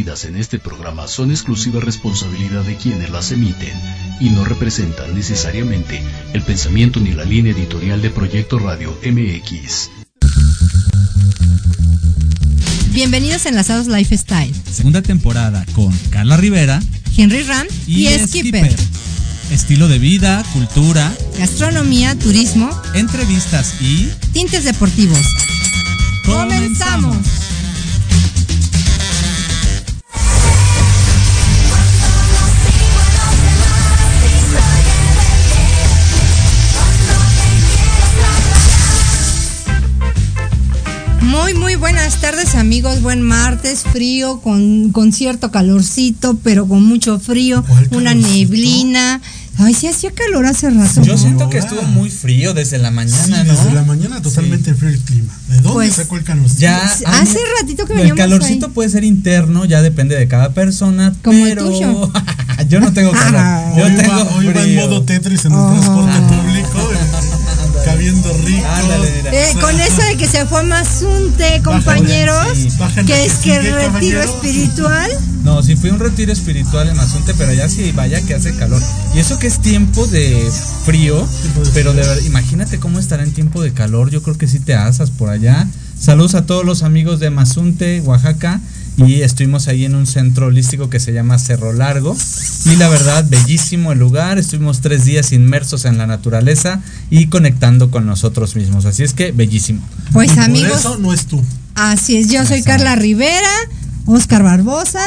vertidas en este programa son exclusiva responsabilidad de quienes las emiten y no representan necesariamente el pensamiento ni la línea editorial de Proyecto Radio MX. Bienvenidos a Enlazados Lifestyle. Segunda temporada con Carla Rivera, Henry Ram y, y Skipper. Estilo de vida, cultura, gastronomía, turismo, entrevistas y tintes deportivos. ¡Comenzamos! Tardes amigos, buen martes, frío, con, con cierto calorcito, pero con mucho frío, una neblina. Ay, sí hacía calor hace rato. Yo siento que estuvo muy frío desde la mañana, sí, ¿no? Desde la mañana totalmente sí. frío el clima. ¿De dónde pues, sacó el calorcito? Ya hace ratito que El calorcito ahí. puede ser interno, ya depende de cada persona, Como pero el tuyo. yo no tengo calor. Ah, yo hoy tengo va, hoy va en modo Tetris en el Oh. transporte público. Cabiendo rico. Ándale, mira. Eh, con eso de que se fue Mazunte, compañeros, sí. Bajan que es que sigue, retiro espiritual. No, sí fui a un retiro espiritual en Mazunte, pero allá sí vaya que hace calor. Y eso que es tiempo de frío, pero de verdad, imagínate cómo estará en tiempo de calor. Yo creo que sí te asas por allá. Saludos a todos los amigos de Mazunte, Oaxaca. Y estuvimos ahí en un centro holístico que se llama Cerro Largo. Y la verdad, bellísimo el lugar. Estuvimos tres días inmersos en la naturaleza y conectando con nosotros mismos. Así es que, bellísimo. Pues Por amigos, eso no es tú. así es, yo soy. Carla Rivera, Oscar Barbosa.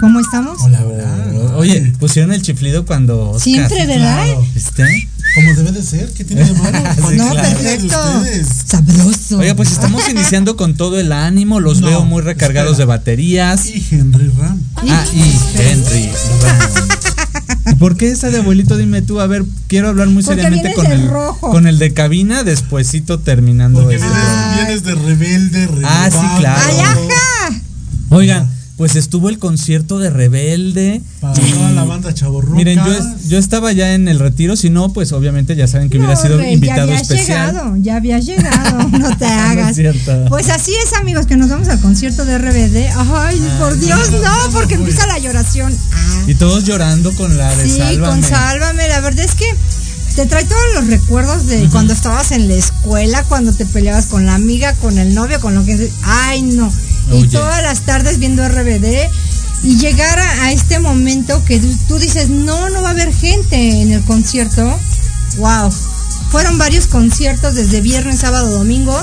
¿Cómo estamos? Hola, hola. Oye, pusieron el chiflido cuando. Oscar- Siempre, ¿verdad? Claro. ¿Viste? Como debe de ser. ¿Qué tiene de malo? Sí, no, claro. perfecto. Sabroso. Oiga, pues estamos iniciando con todo el ánimo, los No, veo muy recargados espera. de baterías. Y Henry Ram. Ah, y Henry. Ram. ¿Y ¿Por qué esa de abuelito? Dime tú, a ver, quiero hablar muy Porque seriamente con el rojo. con el de cabina, despuesito terminando Porque este. vienes, vienes de rebelde, Ah, sí, claro. ¡Ay, ajá! Oigan, pues estuvo el concierto de Rebelde. Para y- toda la banda chavorruca. Miren, yo, es- yo estaba ya en el retiro, si no, pues obviamente ya saben que hubiera sido Rey, invitado ya habías especial. llegado, ya habías llegado, no te hagas. Pues así es, amigos, que nos vamos al concierto de RBD. Ay, por Dios, no, porque empieza la lloración. Ah, Y todos llorando con la de sí, Sálvame. con Sálvame. La verdad es que te trae todos los recuerdos de cuando estabas en la escuela, cuando te peleabas con la amiga, con el novio, con lo que. Ay, no. Y todas las tardes viendo RBD. Y llegar a, a este momento que tú, tú dices, no, no va a haber gente en el concierto. Wow. Fueron varios conciertos desde viernes, sábado, domingo.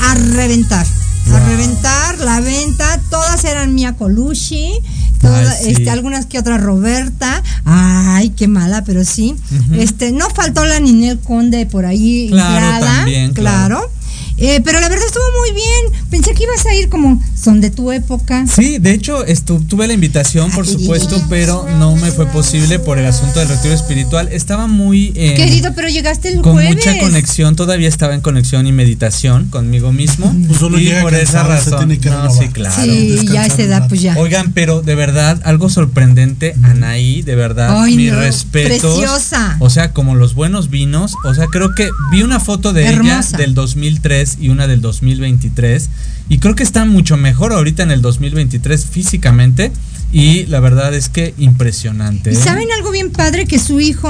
A reventar. A reventar la venta. Todas eran Mia Colucci. toda- Ay, sí. este, algunas que otras Roberta. Ay, qué mala, pero sí. Este, no faltó la Ninel Conde por ahí Claro, inflada, también, claro. claro. Eh, pero la verdad estuvo muy bien. Pensé que ibas a ir como son de tu época. Sí, de hecho tuve la invitación, por supuesto, pero no me fue posible por el asunto del retiro espiritual. Estaba muy eh, Querido, pero llegaste el con jueves. mucha conexión, todavía estaba en conexión y meditación conmigo mismo. Pues solo y por esa cansado, se razón. tiene que no, sí, claro. Sí, ya a esa un edad, rato. pues ya. Oigan, pero de verdad, algo sorprendente, Anaí, de verdad, Ay, mis no, respetos. preciosa. O sea, como los buenos vinos. O sea, creo que vi una foto de Hermosa. ella del 2003 y una del 2023. Y creo que está mucho mejor ahorita en el 2023 físicamente. Y la verdad es que impresionante. ¿Y ¿eh? saben algo bien padre? Que su hijo,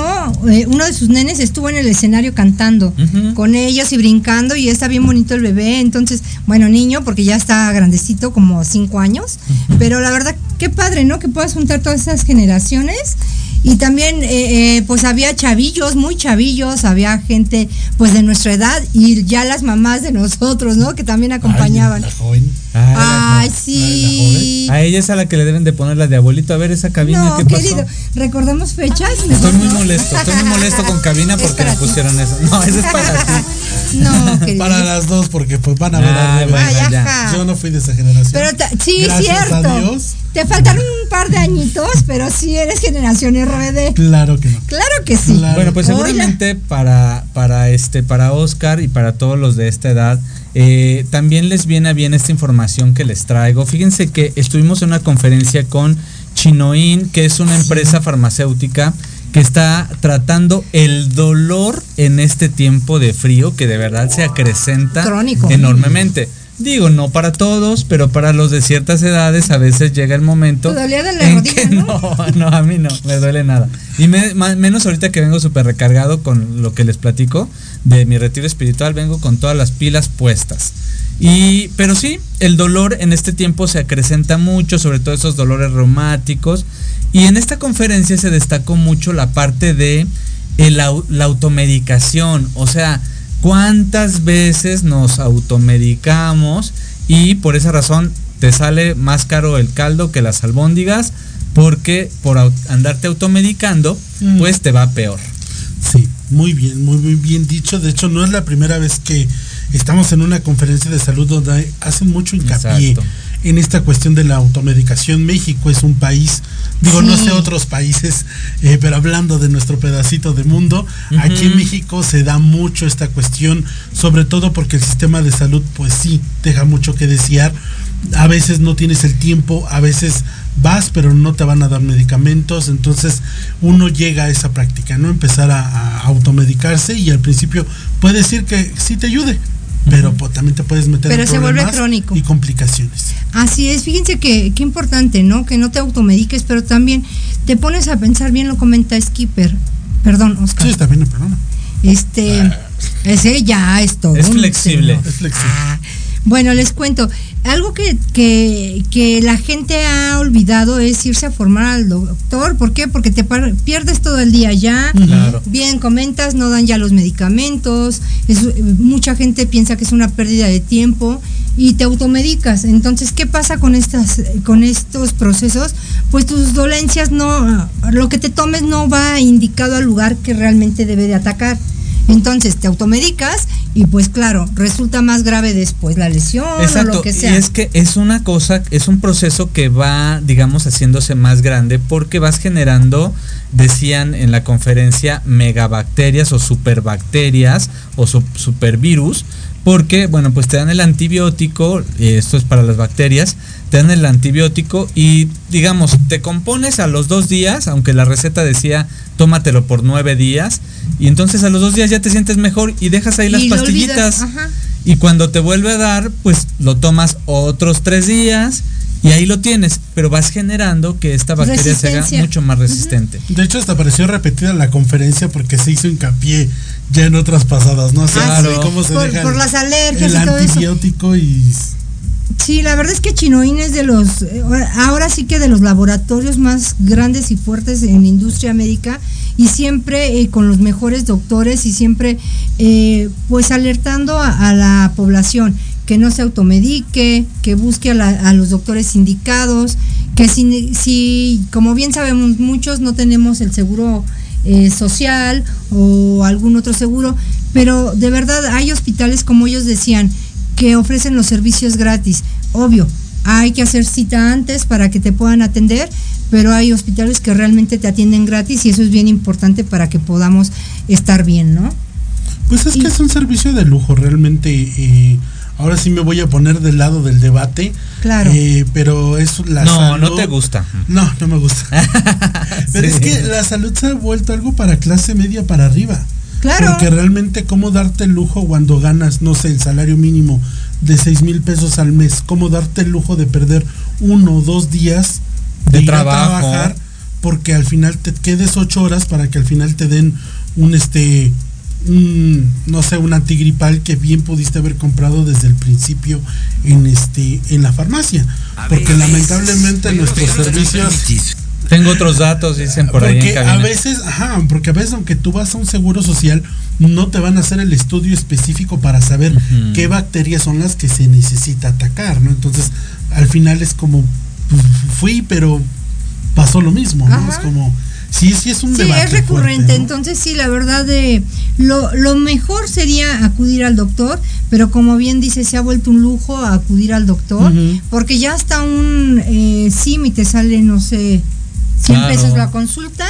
eh, uno de sus nenes, estuvo en el escenario cantando Ujú. con ellos y brincando y está bien bonito el bebé. Entonces, bueno, niño, porque ya está grandecito, como cinco años. Pero la verdad, qué padre, ¿no? Que puedas juntar todas esas generaciones. Y también, eh, eh, pues había chavillos, muy chavillos, había gente, pues de nuestra edad y ya las mamás de nosotros, ¿no? Que también acompañaban. Ay, la joven. Ay, sí. A ella es a la que le deben de poner la de abuelito. A ver esa cabina, No, ¿qué pasó? querido, ¿recordamos fechas? Estoy muy molesto, estoy muy molesto con cabina porque ti. pusieron eso. No, eso es para ti. No, querido. Para las dos, porque pues van a ver a bueno, Ay, ya. ajá. Yo no fui de esa generación. Pero sí, Gracias cierto. a Dios. Te faltaron un par de añitos, pero sí eres generación RBD. Claro que no. Claro que sí. Claro. Bueno, pues seguramente para, para este, para Oscar y para todos los de esta edad, eh, también les viene a bien esta información que les traigo. Fíjense que estuvimos en una conferencia con Chinoin, que es una empresa farmacéutica que está tratando el dolor en este tiempo de frío que de verdad se acrecenta Crónico. enormemente. Digo, no para todos, pero para los de ciertas edades a veces llega el momento. ¿Te dolía de la en rodilla, que no? no, no, a mí no, me duele nada. Y me- menos ahorita que vengo súper recargado con lo que les platico de mi retiro espiritual, vengo con todas las pilas puestas. Y, pero sí, el dolor en este tiempo se acrecenta mucho, sobre todo esos dolores reumáticos. Y en esta conferencia se destacó mucho la parte de el la automedicación. O sea, cuántas veces nos automedicamos y por esa razón te sale más caro el caldo que las albóndigas porque por andarte automedicando Mm. pues te va peor. Sí, muy bien, muy, muy bien dicho. De hecho, no es la primera vez que estamos en una conferencia de salud donde hacen mucho hincapié Exacto. En esta cuestión de la automedicación. México es un país, digo, no sé otros países, eh, pero hablando de nuestro pedacito de mundo, aquí en. México se da mucho esta cuestión, sobre todo porque el sistema de salud, pues sí, deja mucho que desear. A veces no tienes el tiempo, a veces vas pero no te van a dar medicamentos, entonces uno llega a esa práctica, ¿no? Empezar a, a automedicarse y al principio puede decir que sí te ayude, pero pues, también te puedes meter Pero en se vuelve crónico. y complicaciones. Así es, fíjense que qué importante, ¿no? Que no te automediques, pero también te pones a pensar bien, lo comenta Skipper. Perdón, Oscar. Sí, está bien el programa. Este, ese ya es todo. Es un flexible. Es flexible. Ah, bueno, les cuento. Algo que, que, que la gente ha olvidado es irse a formar al doctor. ¿Por qué? Porque te pierdes todo el día ya. Claro. Bien, comentas, no dan ya los medicamentos. es- mucha gente piensa que es una pérdida de tiempo y te automedicas. Entonces, ¿qué pasa con estas, con estos procesos? Pues tus dolencias no, lo que te tomes no va indicado al lugar que realmente debe de atacar. Entonces te automedicas y pues claro, resulta más grave después la lesión o lo que y sea. es que es una cosa, es un proceso que va, digamos, haciéndose más grande porque vas generando, decían en la conferencia, megabacterias o superbacterias o su- supervirus, porque, bueno, pues te dan el antibiótico, eh, esto es para las bacterias, te dan el antibiótico y, digamos, te compones a los dos días, aunque la receta decía tómatelo por nueve días, y entonces a los dos días ya te sientes mejor y dejas ahí las Y pastillitas. Y cuando te vuelve a dar, pues lo tomas otros tres días y ahí lo tienes, pero vas generando que esta bacteria se haga mucho más resistente. De hecho, hasta pareció repetida la conferencia porque se hizo hincapié ya en otras pasadas, ¿no? O sea, Ah, sí, cómo se por- deja por las alergias el y todo eso. antibiótico y Sí, la verdad es que Chinoín es de los, eh, ahora sí que de los laboratorios más grandes y fuertes en la industria médica y siempre eh, con los mejores doctores y siempre eh, pues alertando a, a la población que no se automedique, que busque a, la- a los doctores indicados, que si, si, como bien sabemos muchos no tenemos el seguro eh, social o algún otro seguro, pero de verdad hay hospitales como ellos decían que ofrecen los servicios gratis. Obvio, hay que hacer cita antes para que te puedan atender, pero hay hospitales que realmente te atienden gratis y eso es bien importante para que podamos estar bien, ¿no? Pues es que es un servicio de lujo, realmente. eh, ahora sí me voy a poner del lado del debate. Claro. eh, pero es la no, salud. no te gusta. No, no me gusta. pero Sí. es que la salud se ha vuelto algo para clase media para arriba. Claro. Porque realmente, ¿cómo darte el lujo cuando ganas, no sé, el salario mínimo de 6 mil pesos al mes? ¿Cómo darte el lujo de perder uno o dos días De ir trabajo. a trabajar? Porque al final te quedes ocho horas para que al final te den un este un, no sé, un antigripal que bien pudiste haber comprado desde el principio en este en la farmacia. Porque lamentablemente nuestros servicios Tengo otros datos, dicen por ahí en porque a cabina. veces, ajá, porque a veces aunque tú vas a un seguro social, no te van a hacer el estudio específico para saber qué bacterias son las que se necesita atacar, ¿no? Entonces, al final es como, pues, fui, pero pasó lo mismo, ¿no? Ajá. Es como, sí, sí es un Sí, debate es recurrente, fuerte, ¿no? entonces sí, la verdad de lo, lo mejor sería acudir al doctor, pero como bien dice, se ha vuelto un lujo acudir al doctor, porque ya hasta un eh, SIM y te sale, no sé, 100 Claro. pesos la consulta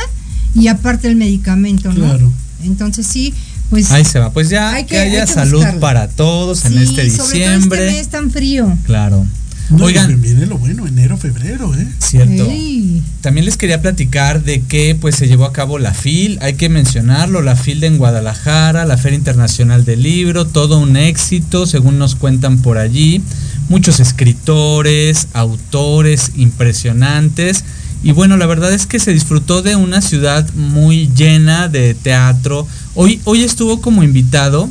y aparte el medicamento, ¿no? Claro. Entonces sí, pues Ahí se va. Pues ya Hay que, que- hay haya que salud buscarlo. para todos en este sobre todo diciembre. este mes tan frío. Claro. No, Oigan. viene lo bueno, enero, febrero, ¿eh? Cierto. También les quería platicar de que pues se llevó a cabo la FIL, hay que mencionarlo, la FIL de en Guadalajara, la Feria Internacional del Libro, todo un éxito, según nos cuentan por allí. Muchos escritores, autores impresionantes. Y bueno, la verdad es que se disfrutó de una ciudad muy llena de teatro. Hoy, hoy estuvo como invitado,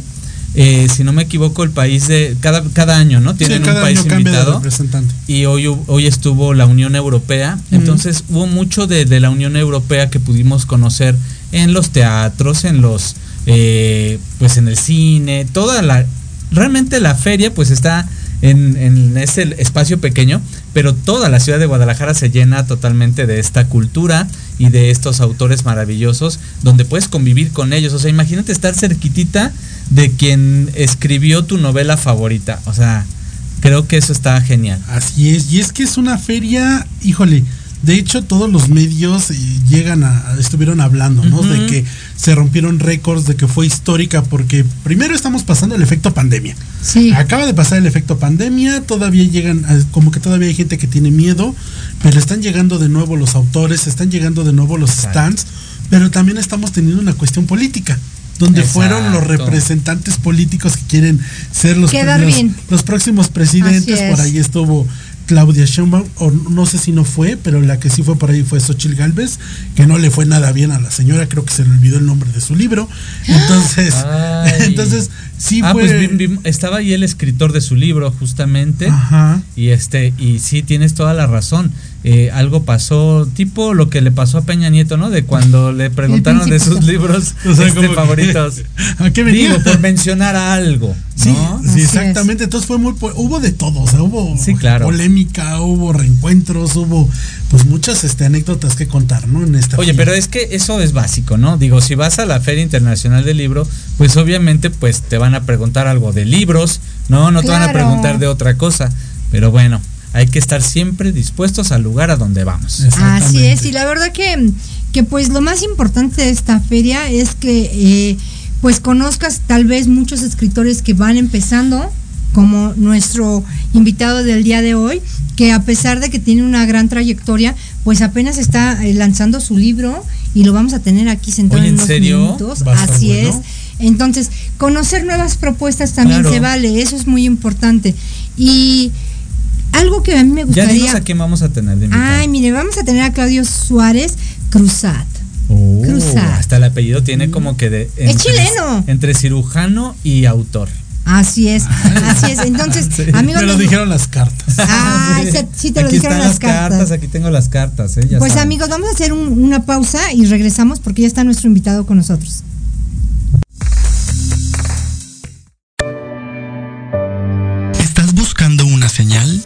eh, si no me equivoco, el país de cada, cada año, ¿no? Tienen Sí, cada un país año cambia de invitado representante. y hoy, hoy estuvo la Unión Europea. Entonces hubo mucho de, de la Unión Europea que pudimos conocer en los teatros, en los, eh, pues en el cine, toda la, realmente la feria pues está en, en ese espacio pequeño, pero toda la ciudad de Guadalajara se llena totalmente de esta cultura y de estos autores maravillosos donde puedes convivir con ellos. O sea, imagínate estar cerquitita de quien escribió tu novela favorita. O sea, creo que eso está genial. Así es, y es que es una feria, híjole, de hecho todos los medios eh, llegan a, estuvieron hablando, ¿no? De que se rompieron récords, de que fue histórica, porque primero estamos pasando el efecto pandemia. Sí. Acaba de pasar el efecto pandemia, todavía llegan, a- como que todavía hay gente que tiene miedo, pero están llegando de nuevo los autores, están llegando de nuevo los stands, pero también estamos teniendo una cuestión política. Donde fueron los representantes políticos que quieren ser los, los- próximos presidentes. Por ahí estuvo Claudia Sheinbaum, o no sé si no fue, pero la que sí fue por ahí fue Xochitl Galvez, que no le fue nada bien a la señora, creo que se le olvidó el nombre de su libro. Entonces, Ay. entonces sí ah, fue. pues vi- vi- estaba ahí el escritor de su libro, justamente. Ajá. Y este, y sí, tienes toda la razón. Eh, algo pasó, tipo lo que le pasó a Peña Nieto, ¿no? De cuando le preguntaron de sus libros O sea, este, que- favoritos. ¿A qué venía? Digo, por mencionar algo. Sí, ¿no? sí, exactamente. Entonces fue muy, po- hubo de todo, o sea, hubo Sí, claro. polémica, hubo reencuentros, hubo pues muchas este, anécdotas que contar, ¿no? En esta Oye, feria. pero es que eso es básico, ¿no? Digo, si vas a la Feria Internacional del Libro, pues obviamente pues te van a preguntar algo de libros, ¿no? No te van a preguntar de otra cosa. Pero bueno, hay que estar siempre dispuestos al lugar a donde vamos. Así es, y la verdad que, que pues lo más importante de esta feria es que eh, pues conozcas tal vez muchos escritores que van empezando, como nuestro invitado del día de hoy, que a pesar de que tiene una gran trayectoria, pues apenas está eh, lanzando su libro y lo vamos a tener aquí sentado Oye, en ¿en unos serio? minutos. Así bueno. es. Entonces, conocer nuevas propuestas también Claro. se vale, eso es muy importante. Y algo que a mí me Ya gustaría... dinos a quién vamos a tener de invitado. Ay, mire, vamos a tener a Claudio Suárez Cruzat. Oh, Cruzat. hasta el apellido tiene como que de... Es chileno. Entre cirujano y autor. Así es, así es. Entonces, Sí. amigos, Me lo dijeron las cartas. Ay, se- sí te lo aquí dijeron están las cartas. Aquí tengo las cartas, ¿eh? Ya pues saben. amigos, vamos a hacer un- una pausa y regresamos porque ya está nuestro invitado con nosotros. ¿Estás buscando una señal?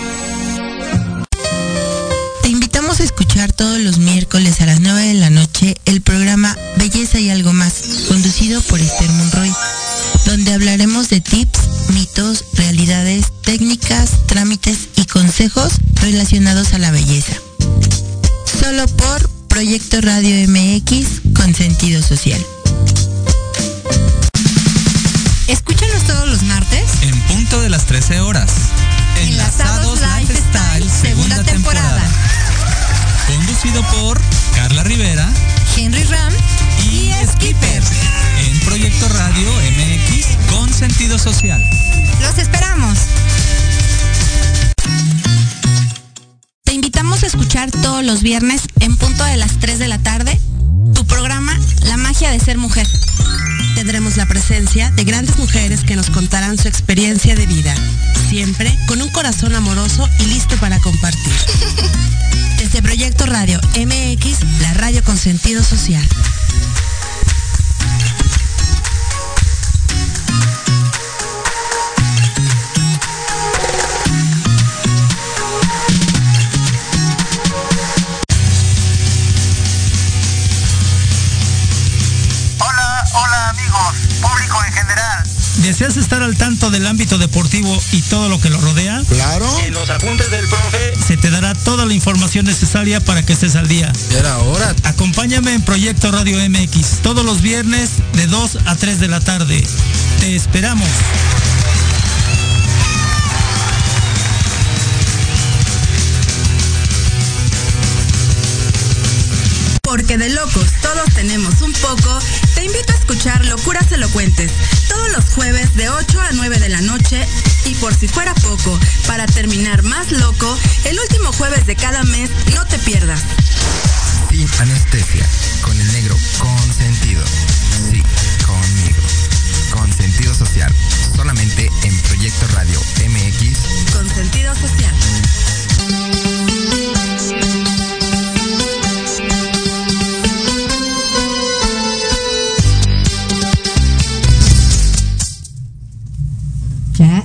A escuchar todos los miércoles a las 9 de la noche el programa Belleza y algo más, conducido por Esther Monroy, donde hablaremos de tips, mitos, realidades, técnicas, trámites y consejos relacionados a la belleza. Solo por Proyecto Radio MX con sentido social. Escúchanos todos los martes En punto de las 13 horas. Enlazados Lifestyle, segunda temporada. Conducido por Carla Rivera Henry Ram y Skipper. En Proyecto Radio MX con sentido social. Los esperamos. Te invitamos a escuchar todos los viernes en punto de las 3 de la tarde tu programa La magia de ser mujer. Tendremos la presencia de grandes mujeres que nos contarán su experiencia de vida, siempre con un corazón amoroso y listo para compartir. Proyecto Radio MX, la radio con sentido social. ¿Deseas estar al tanto del ámbito deportivo y todo lo que lo rodea? Claro. En los apuntes del profe se te dará toda la información necesaria para que estés al día. Ya era hora. Acompáñame en Proyecto Radio MX todos los viernes de 2 a 3 de la tarde. Te esperamos. Porque de locos todos tenemos un poco, te invito a escuchar Locuras Elocuentes todos los jueves de 8 a 9 de la noche y por si fuera poco, para terminar más loco, el último jueves de cada mes no te pierdas. Sin anestesia, con el negro consentido. Sí, conmigo. Con sentido social, solamente en Proyecto Radio MX. Con sentido social.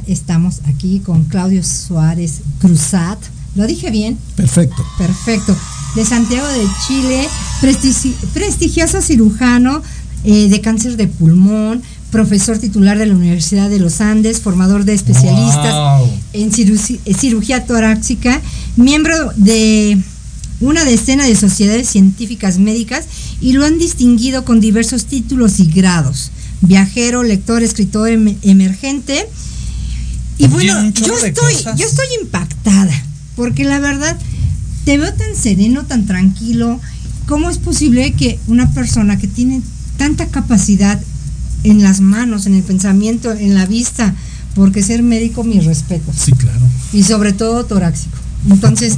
Estamos aquí con Claudio Suárez Cruzat. ¿Lo dije bien? Perfecto. Perfecto. De Santiago de Chile, prestigi- prestigioso cirujano eh, de cáncer de pulmón, profesor titular de la Universidad de los Andes, formador de especialistas Wow. en ciru- eh, cirugía torácica, miembro de una decena de sociedades científicas médicas y lo han distinguido con diversos títulos y grados. Viajero, lector, escritor em- emergente. Y bueno, yo estoy, yo estoy impactada, porque la verdad, te veo tan sereno, tan tranquilo. ¿Cómo es posible que una persona que tiene tanta capacidad en las manos, en el pensamiento, en la vista, porque ser médico, mis respetos, Sí, claro. y sobre todo torácico? Entonces,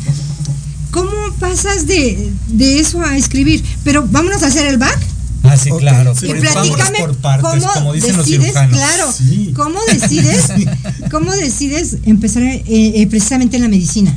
¿cómo pasas de, de eso a escribir? Pero vámonos a hacer el back. Ah, sí, claro. Y Pues platícame por partes, cómo como dicen los decides, cirujanos. claro, Sí. cómo decides, cómo decides empezar eh, eh, precisamente en la medicina.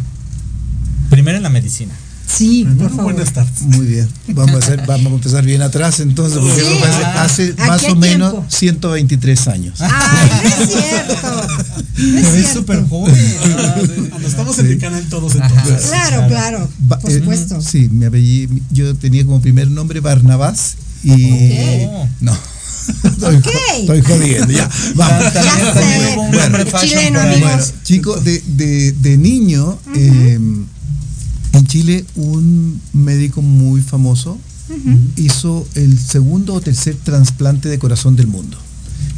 Primero en la medicina. Sí, por Primero, favor. buenas tardes. Muy bien. Vamos a, hacer, vamos a empezar bien atrás entonces, porque Sí. hace, hace ¿A más o menos tiempo? 123 años. Ay, no es cierto. No es Te ves cierto. súper joven. Ah, no, estamos en el canal todos entonces. Claro, claro, Ba- por eh, supuesto. sí, mi apellido, yo tenía como primer nombre Barnabás y no. Estoy, jodiendo, ya. Vamos. Ya sé. Chileno. Bueno, chicos, de, de, de niño, eh, en Chile, un médico muy famoso hizo el segundo o tercer trasplante de corazón del mundo.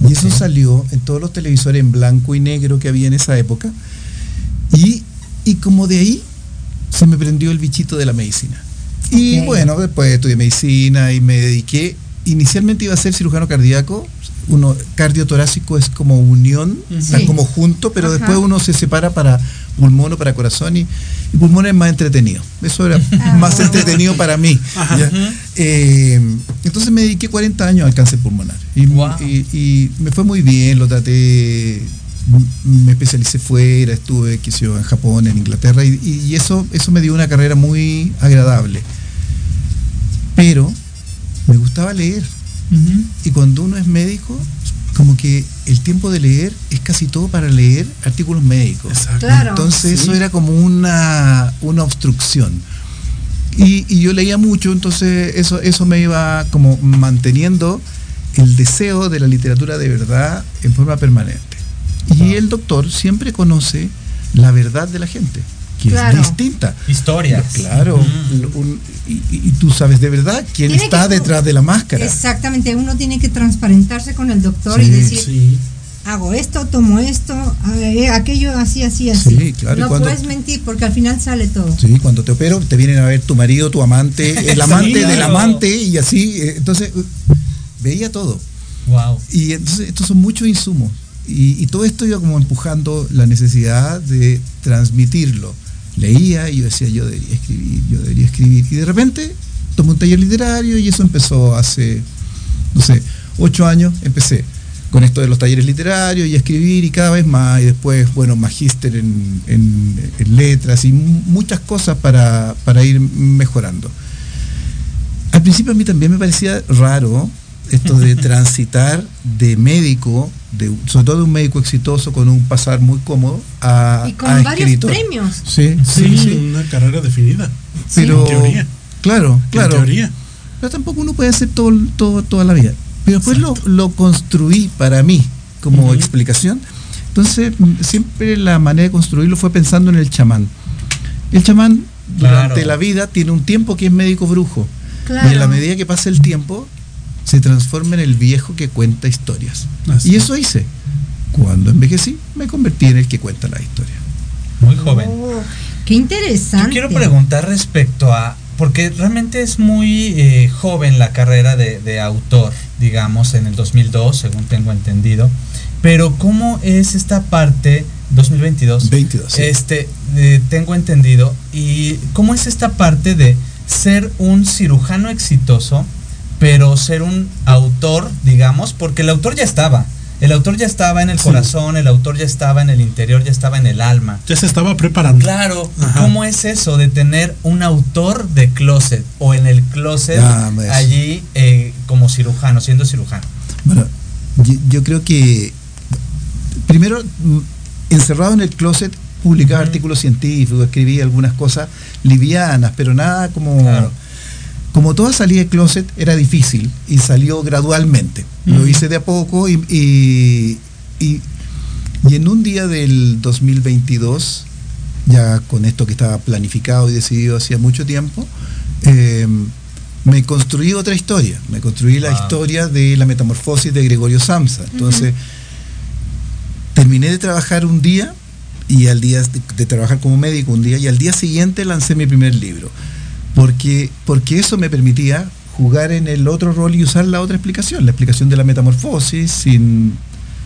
Y eso salió en todos los televisores en blanco y negro que había en esa época. Y, y como de ahí se me prendió el bichito de la medicina. Y bueno, después estudié medicina y me dediqué. Inicialmente iba a ser cirujano cardíaco. Uno, cardiotorácico es como unión, están Sí. como junto, pero Ajá. después uno se separa para pulmón o para corazón y, y pulmón es más entretenido. Eso era Ah, más bueno. entretenido para mí. ¿ya? Eh, entonces me dediqué 40 años al cáncer pulmonar. Y, Wow. y- y me fue muy bien, lo traté, me especialicé fuera, estuve qué sé yo, en Japón, en Inglaterra, y, y eso, eso me dio una carrera muy agradable. Pero me gustaba leer. Y cuando uno es médico, como que el tiempo de leer es casi todo para leer artículos médicos. Exacto. Claro. Entonces Sí. eso era como una, una obstrucción. Y, y yo leía mucho, entonces eso, eso me iba como manteniendo el deseo de la literatura de verdad en forma permanente. Y el doctor siempre conoce la verdad de la gente, que Claro. es distinta. Historias. Claro, Mm. un- y, tú sabes de verdad quién Tiene está que- detrás de la máscara. Exactamente, uno tiene que transparentarse con el doctor Sí, y decir, Sí. hago esto, tomo esto, eh, aquello, así, así, así. Sí, claro, No cuando- puedes mentir porque al final sale todo. Sí, cuando te opero te vienen a ver tu marido, tu amante, el amante del claro. amante y así. eh, Entonces, veía todo. Wow. Y entonces estos son muchos insumos. Y, todo esto iba como empujando la necesidad de transmitirlo. Leía y yo decía, yo debería escribir, yo debería escribir. Y de repente tomé un taller literario y eso empezó hace, no sé, ocho años empecé con esto de los talleres literarios y escribir y cada vez más. Y después, bueno, magíster en, en- letras y mu- muchas cosas para, para ir mejorando. Al principio a mí también me parecía raro esto de transitar de médico, de, sobre todo de un médico exitoso con un pasar muy cómodo, a, Y con a varios escritor. premios. Sí, sí, Sí, sí. una carrera definida. Pero, En teoría. claro, claro. En teoría. Pero tampoco uno puede hacer todo, todo, toda la vida. Pero después lo, lo construí para mí. como explicación. Entonces, mm, siempre la manera de construirlo fue pensando en el chamán. El chamán durante la vida tiene un tiempo que es médico brujo. Claro. Y a la medida que pasa el tiempo, se transforma en el viejo que cuenta historias. Así y es. eso hice. Cuando envejecí, me convertí en el que cuenta la historia. Muy joven. Oh, qué interesante. Yo quiero preguntar respecto a, porque realmente es muy eh, joven la carrera de, de autor, digamos, en el 2002, según tengo entendido, pero ¿cómo es esta parte, 2022? 22, sí. Este, eh, tengo entendido, y ¿cómo es esta parte de ser un cirujano exitoso, pero ser un autor, digamos, porque el autor ya estaba. El autor ya estaba en el Sí. corazón, el autor ya estaba en el interior, ya estaba en el alma. Ya se estaba preparando. Claro, Ajá. ¿cómo es eso de tener un autor de closet o en el closet Ah, allí eh, como cirujano, siendo cirujano? Bueno, yo, yo creo que primero, mm, encerrado en el closet, publicaba artículos científicos, escribía algunas cosas livianas, pero nada como... Claro. Como toda salida del closet era difícil y salió gradualmente. Lo hice de a poco y, y, y- y en un día del 2022, ya con esto que estaba planificado y decidido hacía mucho tiempo, eh, me construí otra historia. Me construí la historia de la metamorfosis de Gregorio Samsa. Entonces, terminé de trabajar un día y al día de, de trabajar como médico un día y al día siguiente lancé mi primer libro. Porque, porque eso me permitía jugar en el otro rol y usar la otra explicación, la explicación de la metamorfosis, sin,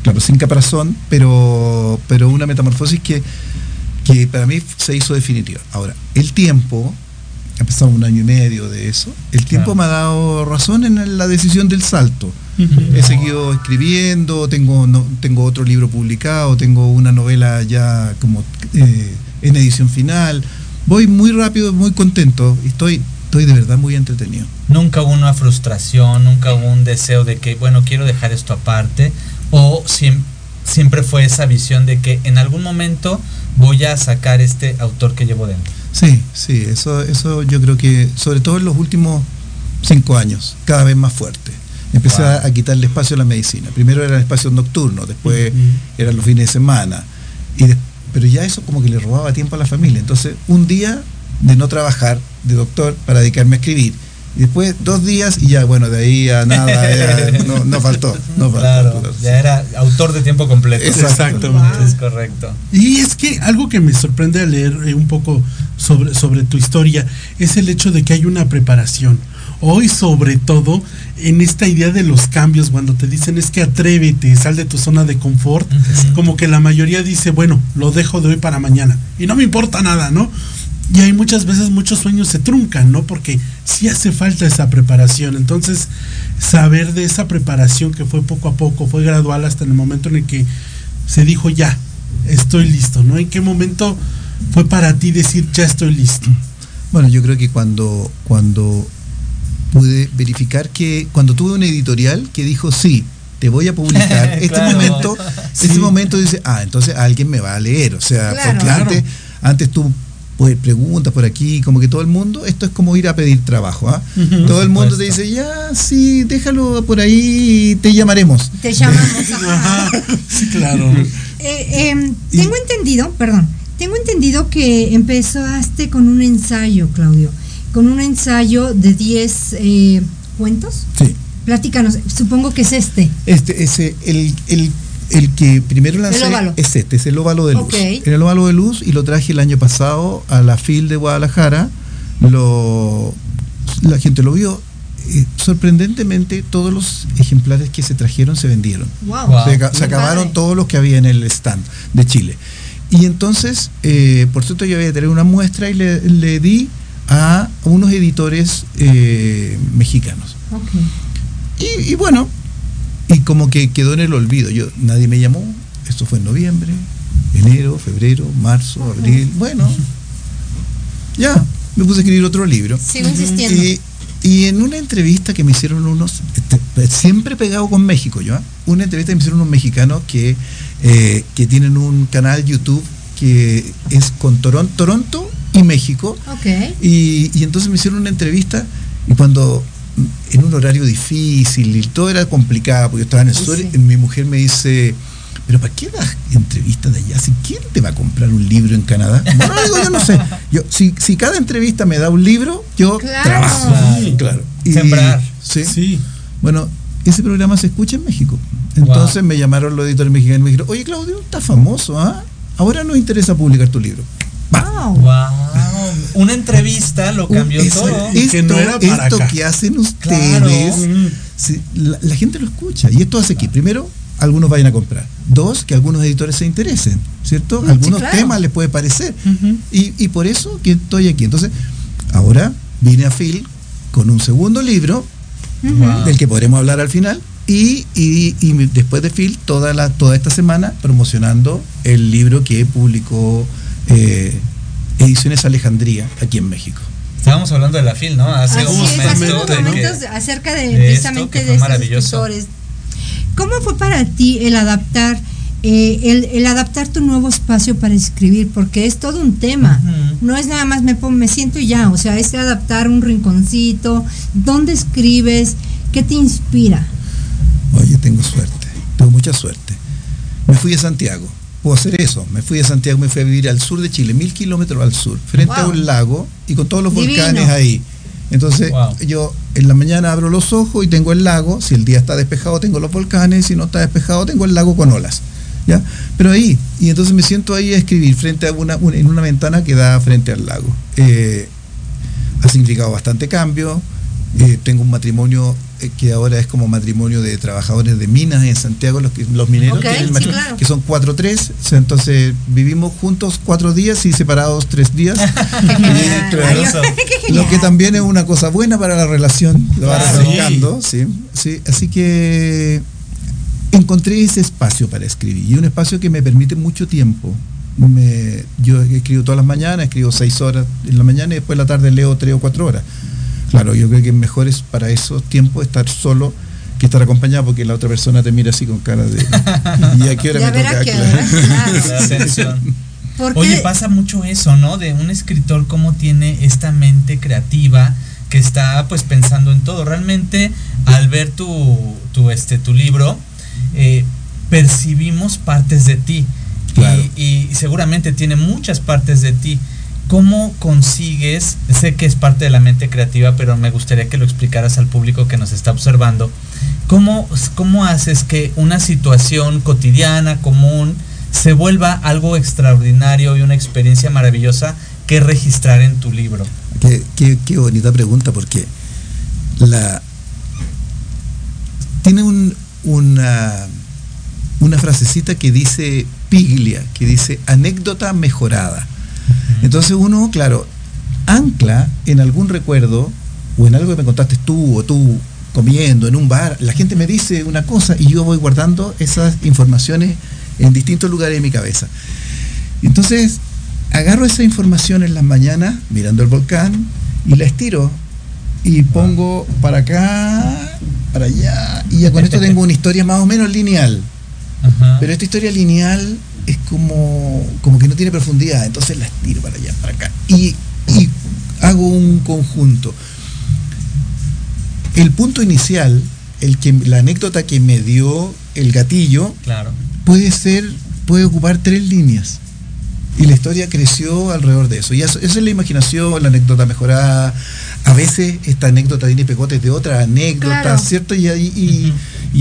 claro, sin caparazón, pero, pero una metamorfosis que, que para mí se hizo definitiva. Ahora, el tiempo, ha pasado un año y medio de eso, el tiempo Claro. me ha dado razón en la decisión del salto. He seguido escribiendo, tengo, no, tengo otro libro publicado, tengo una novela ya como eh, en edición final. Voy muy rápido, muy contento y estoy, estoy de verdad muy entretenido. Nunca hubo una frustración, nunca hubo un deseo de que, bueno, quiero dejar esto aparte, o siem- siempre fue esa visión de que en algún momento voy a sacar este autor que llevo dentro. Sí, sí, eso, eso yo creo que, sobre todo en los últimos cinco años, cada vez más fuerte. Empecé Wow. a, a quitarle espacio a la medicina. Primero eran espacios nocturnos, después Ujú. eran los fines de semana. Y de- pero ya eso como que le robaba tiempo a la familia. Entonces, un día de no trabajar de doctor para dedicarme a escribir. Y después dos días y ya, bueno, de ahí a nada, ya no, no faltó. No faltó. Claro, Pero sí. ya era autor de tiempo completo. Exactamente. Es correcto. Y es que algo que me sorprende al leer eh, un poco sobre, sobre tu historia es el hecho de que hay una preparación. Hoy sobre todo en esta idea de los cambios, cuando te dicen es que atrévete, sal de tu zona de confort, como que la mayoría dice, bueno, lo dejo de hoy para mañana y no me importa nada, ¿no? Y hay muchas veces muchos sueños se truncan, ¿no? Porque sí hace falta esa preparación. Entonces, saber de esa preparación que fue poco a poco, fue gradual hasta en el momento en el que se dijo ya, estoy listo, ¿no? ¿En qué momento fue para ti decir ya estoy listo? Bueno, yo creo que cuando, cuando pude verificar que, cuando tuve una editorial que dijo sí, te voy a publicar, este Claro. momento, Sí. ese momento dice, ah, entonces alguien me va a leer. O sea, Claro. porque Claro. antes, antes tú pues, preguntas por aquí, como que todo el mundo, esto es como ir a pedir trabajo, ¿ah? Todo el mundo te dice, ya, sí, déjalo por ahí y te llamaremos. Te llamamos. ajá. Ajá, sí, claro. Eh, em, tengo entendido, perdón, tengo entendido que empezaste con un ensayo, Claudio, con un ensayo de 10 eh, cuentos. Sí. Platícanos, supongo que es este. Este, ese, el, el, el que primero lancé óvalo. es este, es el óvalo de luz. Ok. Era el óvalo de luz y lo traje el año pasado a la FIL de Guadalajara. Lo, la gente lo vio. Eh, sorprendentemente, todos los ejemplares que se trajeron se vendieron. Wow. Wow. Se, acabaron padre. todos los que había en el stand de Chile. Y entonces, eh, por cierto, yo había traído una muestra y le, le di a unos editores eh, mexicanos. Y, y bueno, y como que quedó en el olvido. Yo, nadie me llamó. Esto fue en noviembre, enero, febrero, marzo, abril. Bueno, ya, me puse a escribir otro libro. Sigo insistiendo. Y, y en una entrevista que me hicieron unos, este, siempre pegado con México, yo, ¿ah? una entrevista que me hicieron unos mexicanos que, eh, que tienen un canal YouTube que es con Toron- Toronto y México. Ok. Y, y entonces me hicieron una entrevista y cuando en un horario difícil y todo era complicado porque yo estaba en el sur y mi mujer me dice, pero ¿para qué das entrevistas de allá? Si quién te va a comprar un libro en Canadá? Bueno, digo, yo no sé. Yo, si, si cada entrevista me da un libro, yo Claro. trabajo. Claro. Y- Sembrar. ¿sí? Sí. Bueno, ese programa se escucha en México. Entonces me llamaron los editores mexicanos y me dijeron, oye Claudio, está famoso, ¿ah? Ahora nos interesa publicar tu libro. Wow. Wow. Una entrevista lo cambió Eso- todo. que esto, no era para esto acá. que hacen Claro. ustedes, sí, la, la gente lo escucha. Y esto hace que, primero, algunos vayan a comprar. Dos, que algunos editores se interesen, ¿cierto? Sí, algunos claro. temas les puede parecer. y, y por eso que estoy aquí. Entonces, ahora vine a Phil con un segundo libro, del que podremos hablar al final. Y, y- y después de Phil, toda, la, toda esta semana promocionando el libro que publicó eh, Ediciones Alejandría aquí en México. Estábamos hablando de la FIL, ¿no? Hace Así un es, hace momento unos de que- momentos acerca de, de esto, precisamente que de estos escritores. ¿Cómo fue para ti el adaptar, eh, el, el adaptar tu nuevo espacio para escribir? Porque es todo un tema. No es nada más me, me siento y ya, o sea, es adaptar un rinconcito. ¿Dónde escribes? ¿Qué te inspira? Oye, tengo suerte, tengo mucha suerte. Me fui a Santiago, puedo hacer eso. Me fui a Santiago, me fui a vivir al sur de Chile, mil kilómetros al sur, frente a un lago y con todos los Divino. volcanes ahí. Entonces, Wow. yo en la mañana abro los ojos y tengo el lago. Si el día está despejado, tengo los volcanes. Si no está despejado, tengo el lago con olas. ¿Ya? Pero ahí, y entonces me siento ahí a escribir frente a una, una- en una ventana que da frente al lago. Eh, ha significado bastante cambio. Eh, tengo un matrimonio eh, que ahora es como matrimonio de trabajadores de minas en Santiago, los, que- los mineros, que, sí, claro. son cuatro tres. O sea, entonces vivimos juntos cuatro días y separados tres días. Lo que también es una cosa buena para la relación, lo va Claro. refrescando, sí, sí. Así que encontré ese espacio para escribir y un espacio que me permite mucho tiempo. Me- yo escribo todas las mañanas, escribo seis horas en la mañana y después en la tarde leo tres o cuatro horas. Claro, yo creo que mejor es para esos tiempos estar solo que estar acompañado porque la otra persona te mira así con cara de ¿y a qué hora Ya me toca? Claro. Oye, pasa mucho eso, ¿no? De un escritor cómo tiene esta mente creativa que está pues pensando en todo. Realmente al ver tu, tu, este, tu libro, eh, percibimos partes de ti. Claro. Y, y seguramente tiene muchas partes de ti. ¿Cómo consigues, sé que es parte de la mente creativa, pero me gustaría que lo explicaras al público que nos está observando, ¿cómo, cómo haces que una situación cotidiana, común, se vuelva algo extraordinario y una experiencia maravillosa que registrar en tu libro? Qué, bonita pregunta, porque la tiene un- una, una frasecita que dice piglia, que dice anécdota mejorada. Entonces uno, claro, ancla en algún recuerdo o en algo que me contaste tú o tú comiendo en un bar, la gente me dice una cosa y yo voy guardando esas informaciones en distintos lugares de mi cabeza. Entonces, agarro esa información en las mañanas, mirando el volcán, y la estiro. Y pongo para acá, para allá, y ya con esto tengo una historia más o menos lineal. Ajá. Pero esta historia lineal es como, como que no tiene profundidad, entonces la estiro para allá, para acá. Y, y hago un conjunto. El punto inicial, el que, la anécdota que me dio el gatillo, Claro. puede ser, puede ocupar tres líneas. Y la historia creció alrededor de eso. Y eso, eso es la imaginación, la anécdota mejorada. A veces esta anécdota tiene pegotes de otra anécdota, Claro. ¿cierto? Y, y,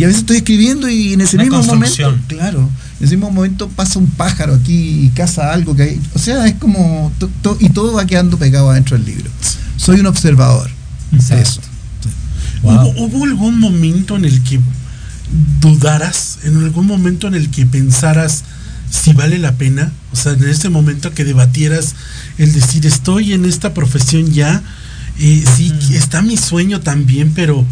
a veces estoy escribiendo y en ese Una mismo momento, claro, en ese mismo momento pasa un pájaro aquí y caza algo que hay. O sea, es como. to- to- y todo va quedando pegado adentro del libro. Soy un observador. Exacto. Eso. Wow. ¿Hubo, hubo algún momento en el que dudaras, en algún momento en el que pensaras si vale la pena? O sea, en ese momento que debatieras el decir, estoy en esta profesión ya, eh, sí, Ujú. está mi sueño también, pero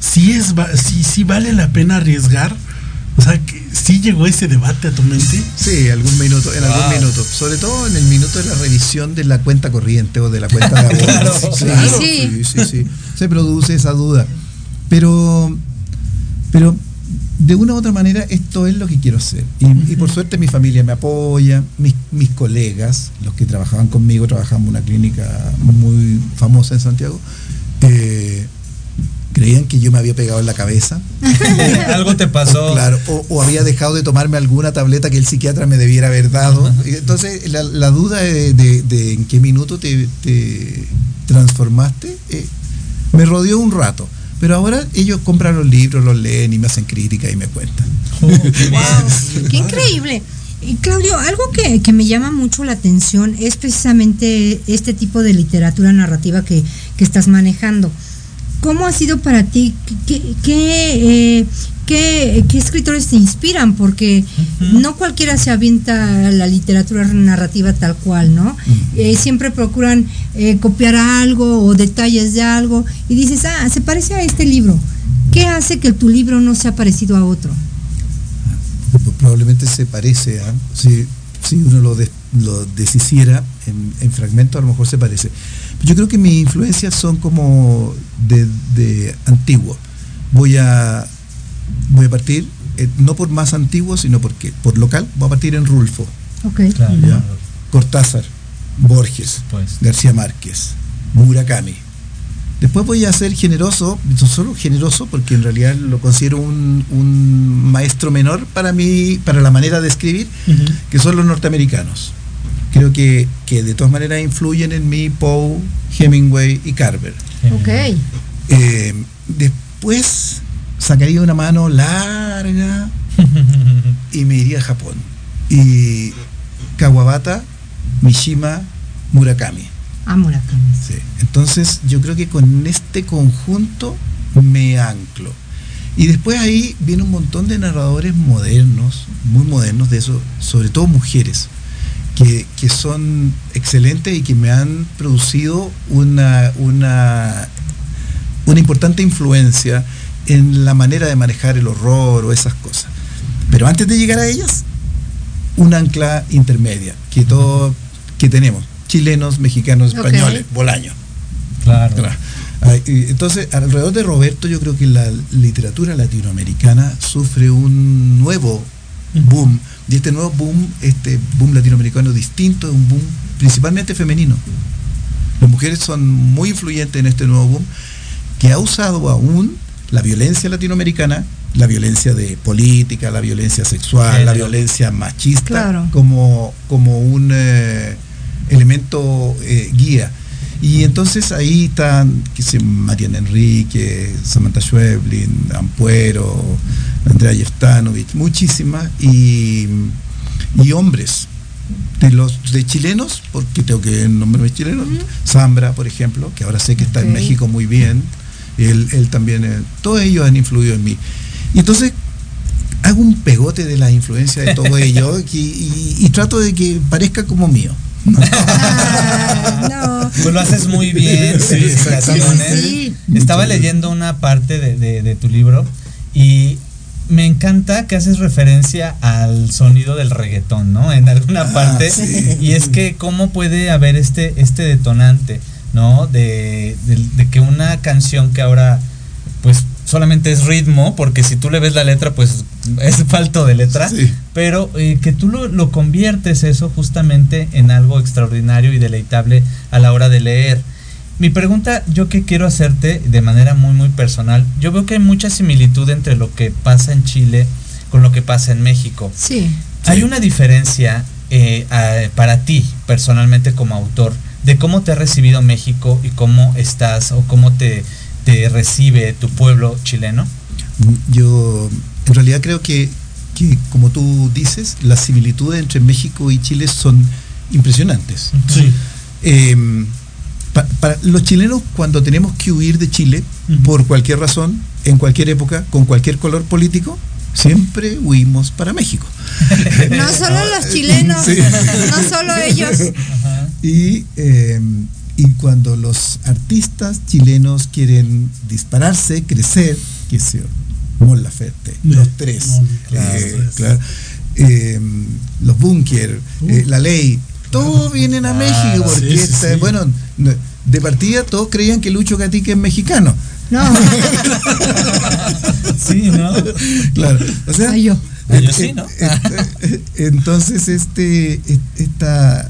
sí, es, sí, sí vale la pena arriesgar. O sea, que sí llegó ese debate a tu mente. Sí, algún minuto, en algún minuto. Sobre todo en el minuto de la revisión de la cuenta corriente o de la cuenta de Claro, abonos. Sí, claro. sí, sí, sí. Se produce esa duda. Pero, pero de una u otra manera esto es lo que quiero hacer. Y, y por suerte mi familia me apoya, mis, mis colegas, los que trabajaban conmigo, trabajamos en una clínica muy famosa en Santiago, eh, que yo me había pegado en la cabeza. Algo te pasó. Claro, o, o había dejado de tomarme alguna tableta que el psiquiatra me debiera haber dado. Entonces, la, la duda de, de- de en qué minuto te, te transformaste eh, me rodeó un rato. Pero ahora ellos compran los libros, los leen y me hacen crítica y me cuentan. Qué increíble. Y Claudio, algo que, que me llama mucho la atención es precisamente este tipo de literatura narrativa que, que estás manejando. ¿Cómo ha sido para ti? ¿Qué, qué, eh, qué- qué escritores te inspiran? Porque no cualquiera se avienta la literatura narrativa tal cual, ¿no? Eh, siempre procuran eh, copiar algo o detalles de algo y dices, ah, se parece a este libro. ¿Qué hace que tu libro no sea parecido a otro? Pues probablemente se parece, ¿ah? si, si uno lo, des- lo deshiciera en, en fragmentos, a lo mejor se parece. Yo creo que mis influencias son como de, de antiguo. Voy a, voy a partir, eh, no por más antiguo, sino porque por local, voy a partir en Rulfo, Ok. ¿ya? Cortázar, Borges, Pues. García Márquez, Murakami. Después voy a ser generoso, no solo generoso, porque en realidad lo considero un, un maestro menor para mí, para la manera de escribir, que son los norteamericanos. Creo que, que de todas maneras influyen en mí Poe, Hemingway y Carver. Ok. Eh, después sacaría una mano larga y me iría a Japón. Y Kawabata, Mishima, Murakami. Ah, Murakami. Sí. Entonces yo creo que con este conjunto me anclo. Y después ahí viene un montón de narradores modernos, muy modernos de eso, sobre todo mujeres, que, que son excelentes y que me han producido una, una, una importante influencia en la manera de manejar el horror o esas cosas. Pero antes de llegar a ellas, un ancla intermedia que todo que tenemos chilenos mexicanos españoles Bolaño Claro. Entonces, alrededor de Roberto, yo creo que la literatura latinoamericana sufre un nuevo boom. Y este nuevo boom, este boom latinoamericano distinto, es un boom principalmente femenino. Las mujeres son muy influyentes en este nuevo boom, que ha usado aún la violencia latinoamericana, la violencia de política, la violencia sexual, la violencia machista, Claro. como, como un eh, elemento eh, guía. Y entonces ahí están, que sé, Mariana Enrique, Samantha Schweblin, Ampuero, Andrea Yeftanovich, muchísimas, y, y hombres. De los de chilenos, porque tengo que nombrarme chilenos, Zambra, por ejemplo, que ahora sé que está en. México muy bien, él, él también, eh, todos ellos han influido en mí. Y entonces hago un pegote de la influencia de todo ello y, y- y trato de que parezca como mío. Ah, no. Pues lo haces muy bien, Sí. Estaba leyendo una parte de, de- de tu libro y me encanta que haces referencia al sonido del reggaetón, ¿no? En alguna parte. sí. Y es que cómo puede haber este, este detonante, ¿no? De, de- de que una canción que ahora, pues solamente es ritmo, porque si tú le ves la letra, pues es falto de letra, Sí. Pero eh, que tú lo, lo conviertes eso justamente en algo extraordinario y deleitable a la hora de leer. Mi pregunta, yo que quiero hacerte de manera muy, muy personal, yo veo que hay mucha similitud entre lo que pasa en Chile con lo que pasa en México. Sí. ¿Hay una diferencia eh, a- para ti, personalmente como autor, de cómo te ha recibido México y cómo estás o cómo te, te recibe tu pueblo chileno? Yo en realidad creo que, que, como tú dices, las similitudes entre México y Chile son impresionantes. Sí. Eh, pa- para los chilenos, cuando tenemos que huir de Chile, por cualquier razón, en cualquier época, con cualquier color político, siempre huimos para México. No solo los chilenos, Sí. no solo ellos. Y, eh, y cuando los artistas chilenos quieren dispararse, crecer, que sé yo, Mon Laferte, los tres, Mon, claro, los tres. claro, eh, los eh, la ley, todos vienen a México porque sí, sí, está- sí. bueno, no, de partida todos creían que Lucho Gatica es mexicano. No, Sí, ¿no? Claro, o sea, Ay, yo. Yo sí, ¿no? eh, eh, entonces este e- esta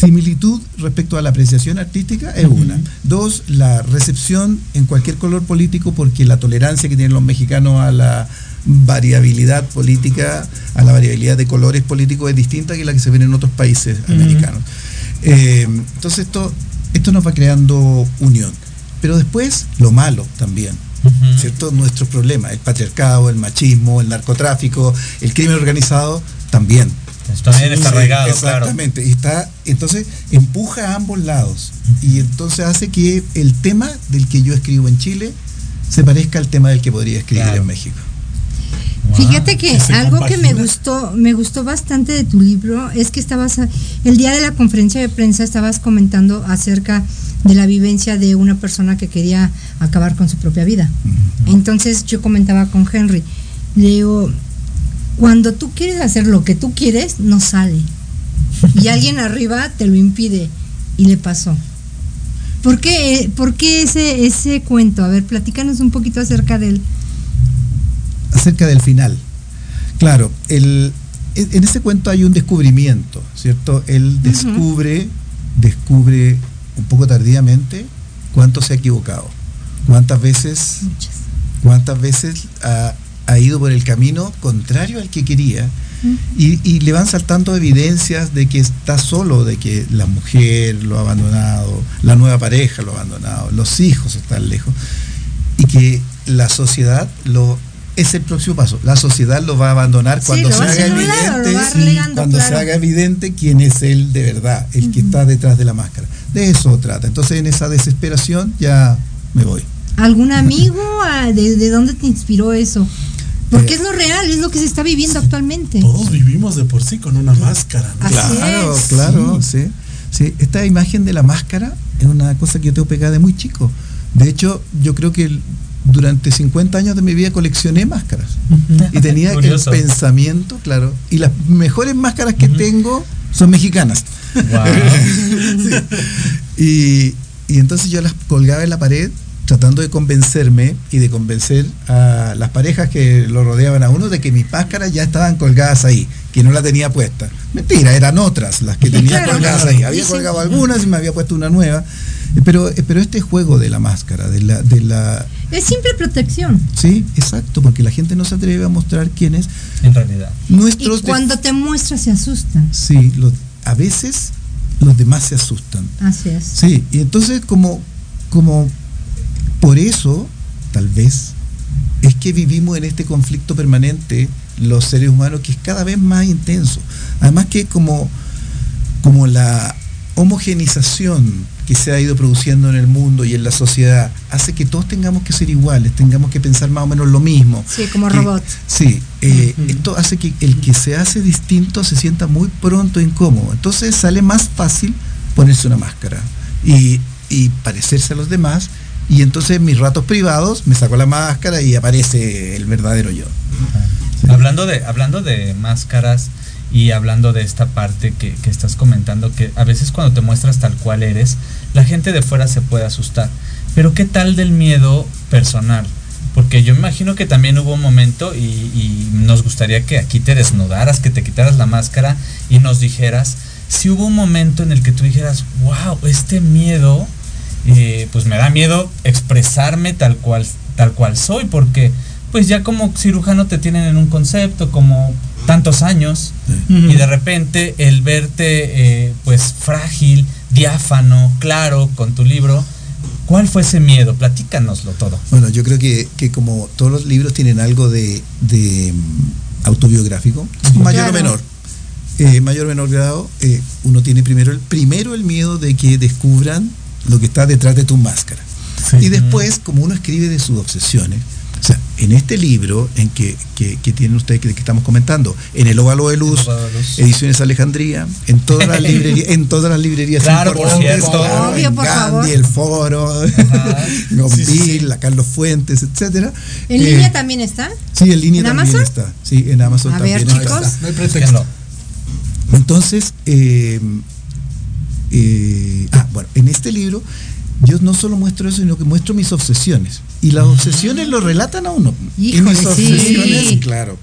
similitud respecto a la apreciación artística es una. Dos, la recepción en cualquier color político, porque la tolerancia que tienen los mexicanos a la variabilidad política, a la variabilidad de colores políticos es distinta que la que se ve en otros países americanos. Eh, entonces esto, esto nos va creando unión. Pero después lo malo también. ¿Cierto? Nuestros problemas, el patriarcado, el machismo, el narcotráfico, el crimen organizado, también. También está arraigado, exactamente. Y está, entonces empuja a ambos lados. Y entonces hace que el tema del que yo escribo en Chile se parezca al tema del que podría escribir en México. Fíjate que algo que me gustó, me gustó bastante de tu libro es que estabas el día de la conferencia de prensa estabas comentando acerca de la vivencia de una persona que quería acabar con su propia vida. Entonces yo comentaba con Henry, le digo, cuando tú quieres hacer lo que tú quieres, no sale. Y alguien arriba te lo impide. Y le pasó. ¿Por qué, ¿Por qué ese, ese cuento? A ver, platícanos un poquito acerca del acerca del final. Claro, el, en ese cuento hay un descubrimiento, ¿cierto? Él descubre, descubre un poco tardíamente cuánto se ha equivocado, cuántas veces, cuántas veces ha, ido por el camino contrario al que quería. Y, y, le van saltando evidencias de que está solo, de que la mujer lo ha abandonado, la nueva pareja lo ha abandonado, los hijos están lejos, y que la sociedad lo es el próximo paso. La sociedad lo va a abandonar cuando se haga evidente, cuando se haga evidente quién es él de verdad, el que está detrás de la máscara. De eso trata. Entonces en esa desesperación ya me voy. ¿Algún amigo? Ah, ¿De, dónde te inspiró eso? Porque eh, es lo real, es lo que se está viviendo actualmente. Todos vivimos de por sí con una máscara. Claro, claro, sí. sí. Esta imagen de la máscara es una cosa que yo tengo pegada de muy chico. De hecho, yo creo que durante 50 años de mi vida coleccioné máscaras. Y tenía el pensamiento, claro. Y las mejores máscaras que tengo son mexicanas. y, entonces yo las colgaba en la pared tratando de convencerme y de convencer a las parejas que lo rodeaban a uno de que mis máscaras ya estaban colgadas ahí, que no la tenía puesta. Mentira, eran otras las que tenía colgadas ahí. Había colgado algunas y me había puesto una nueva. Pero, pero este juego de la máscara, de la, de la es simple protección. Sí, exacto, porque la gente no se atreve a mostrar quién es. En realidad. Nuestros y cuando te muestras se asustan. Sí, a veces los demás se asustan. Así es. Sí, y entonces como, como por eso, tal vez, es que vivimos en este conflicto permanente los seres humanos que es cada vez más intenso. Además que como, como la homogenización que se ha ido produciendo en el mundo y en la sociedad hace que todos tengamos que ser iguales, tengamos que pensar más o menos lo mismo. Sí, como robots. Sí, eh, esto hace que el que se hace distinto se sienta muy pronto incómodo. Entonces sale más fácil ponerse una máscara y, parecerse a los demás. Y entonces en mis ratos privados me saco la máscara y aparece el verdadero yo. Hablando, de, hablando de máscaras, y hablando de esta parte que, que, estás comentando, que a veces cuando te muestras tal cual eres, la gente de fuera se puede asustar. Pero ¿qué tal del miedo personal? Porque yo imagino que también hubo un momento y, nos gustaría que aquí te desnudaras, que te quitaras la máscara y nos dijeras si hubo un momento en el que tú dijeras, wow, este miedo, eh, pues me da miedo expresarme tal cual, tal cual soy, porque pues ya como cirujano te tienen en un concepto, como tantos años, y de repente el verte eh, pues frágil, diáfano, claro, con tu libro, ¿cuál fue ese miedo? Platícanoslo todo. Bueno, yo creo que, como todos los libros tienen algo de, mm, autobiográfico, mayor o menor. Eh, mayor o menor grado, eh, uno tiene primero el, primero el miedo de que descubran lo que está detrás de tu máscara. Y después, como uno escribe de sus obsesiones, o sea, en este libro en que, que, que tienen ustedes que, estamos comentando, en el Óvalo de Luz, Ediciones Alejandría, en todas las librerías, en todas las librerías claro, por cierto. Obvio, por Gandhi, el Foro, la Carlos Fuentes, etcétera. ¿En línea eh, también está? Sí, en línea también está. Sí, en Amazon A también ver, chicos. No hay pretexto. Entonces, eh, eh, bueno, en este libro yo no solo muestro eso, sino que muestro mis obsesiones. Y las obsesiones lo relatan a uno. y mis obsesiones, claro.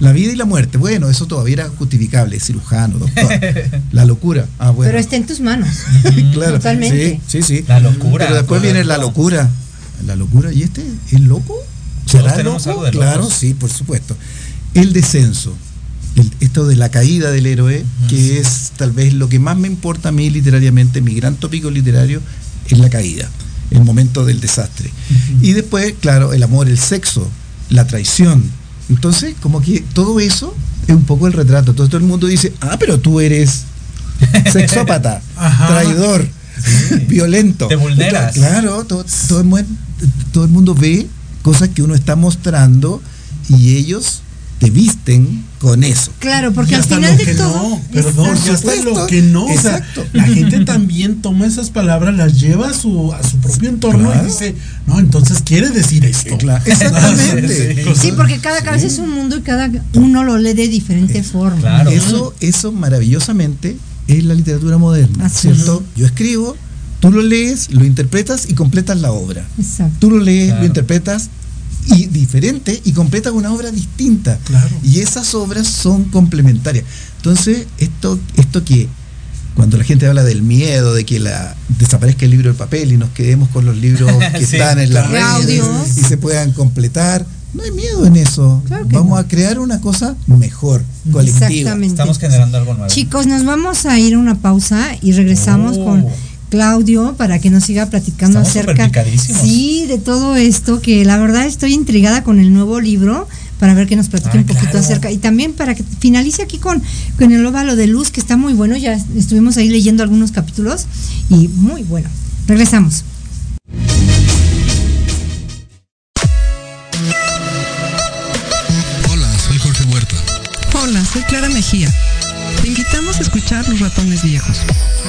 La vida y la muerte. Bueno, eso todavía era justificable, cirujano, doctor. La locura. Ah, bueno. Pero está en tus manos. claro. Totalmente. Sí, sí, sí. La locura. Pero después viene la locura. La locura. ¿Y este es loco? ¿Será loco? algo de claro, sí, por supuesto. El descenso. Esto de la caída del héroe, que es tal vez lo que más me importa a mí literariamente, mi gran tópico literario, es la caída, el momento del desastre. Y después, claro, el amor, el sexo, la traición. Entonces, como que todo eso es un poco el retrato. Entonces todo el mundo dice, ah, pero tú eres sexópata, traidor, violento. Te vulneras. Claro, todo, todo el todo el mundo ve cosas que uno está mostrando y ellos te visten con eso. Claro, porque Y al hasta final lo de que todo. no, perdón, hasta lo que no. O sea, Exacto. la gente también toma esas palabras, las lleva a su, a su propio entorno Claro. y dice, no, entonces quiere decir esto. Claro, exactamente. Sí, porque cada cabeza es un mundo y cada uno lo lee de diferente forma. Claro. Eso, eso maravillosamente es la literatura moderna, Así ¿cierto? Yo escribo, tú lo lees, lo interpretas y completas la obra. Exacto. Tú lo lees, Claro. lo interpretas y diferente y completas una obra distinta. Claro. Y esas obras son complementarias. Entonces, esto, esto que cuando la gente habla del miedo, de que la, desaparezca el libro del papel y nos quedemos con los libros que Sí, están en las claro. redes y se puedan completar, no hay miedo en eso. Claro Vamos no. a crear una cosa mejor, colectiva. Exactamente. Estamos generando algo nuevo. Chicos, nos vamos a ir a una pausa y regresamos Oh. con Claudio para que nos siga platicando Estamos acerca sí, de todo esto que la verdad estoy intrigada con el nuevo libro para ver que nos platique Ah, un poquito claro. acerca y también para que finalice aquí con, con el óvalo de luz que está muy bueno, ya estuvimos ahí leyendo algunos capítulos y muy bueno. Regresamos. Hola, soy Jorge Huerta. Hola, soy Clara Mejía. Te invitamos a escuchar Los Ratones Viejos.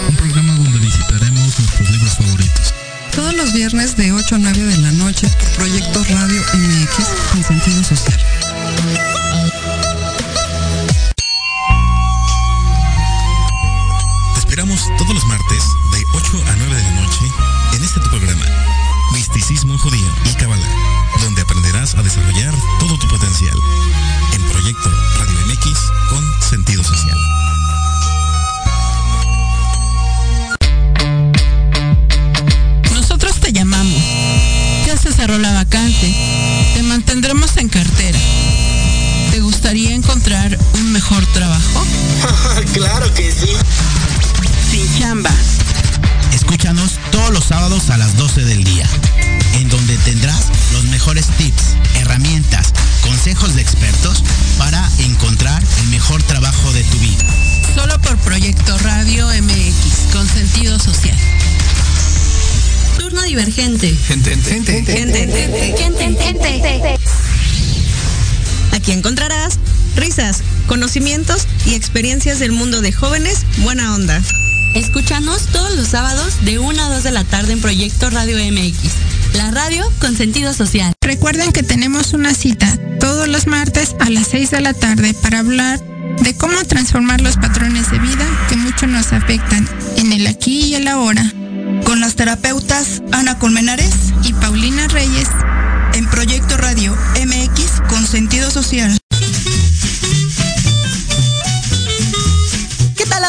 Un programa donde visitaremos nuestros libros favoritos. Todos los viernes de 8 a 9 de la noche por Proyecto Radio MX con sentido social. Te esperamos todos los martes de 8 a 9 de la noche en este tu programa, Misticismo Judío y Kabbalah, donde aprenderás a desarrollar todo tu potencial. Mejor trabajo? claro que sí. Sin chamba. Escúchanos todos los sábados a las 12 del día, en donde tendrás los mejores tips, herramientas, consejos de expertos para encontrar el mejor trabajo de tu vida. Solo por Proyecto Radio MX con sentido social. Turno divergente. Gente, gente, Gente, gente, gente. Aquí encontrarás risas, conocimientos y experiencias del mundo de jóvenes buena onda. Escúchanos todos los sábados de 1 a 2 de la tarde en Proyecto Radio MX, la radio con sentido social. Recuerden que tenemos una cita todos los martes a las 6 de la tarde para hablar de cómo transformar los patrones de vida que mucho nos afectan en el aquí y el ahora. Con las terapeutas Ana Colmenares Y Paulina Reyes, en Proyecto Radio MX con sentido social.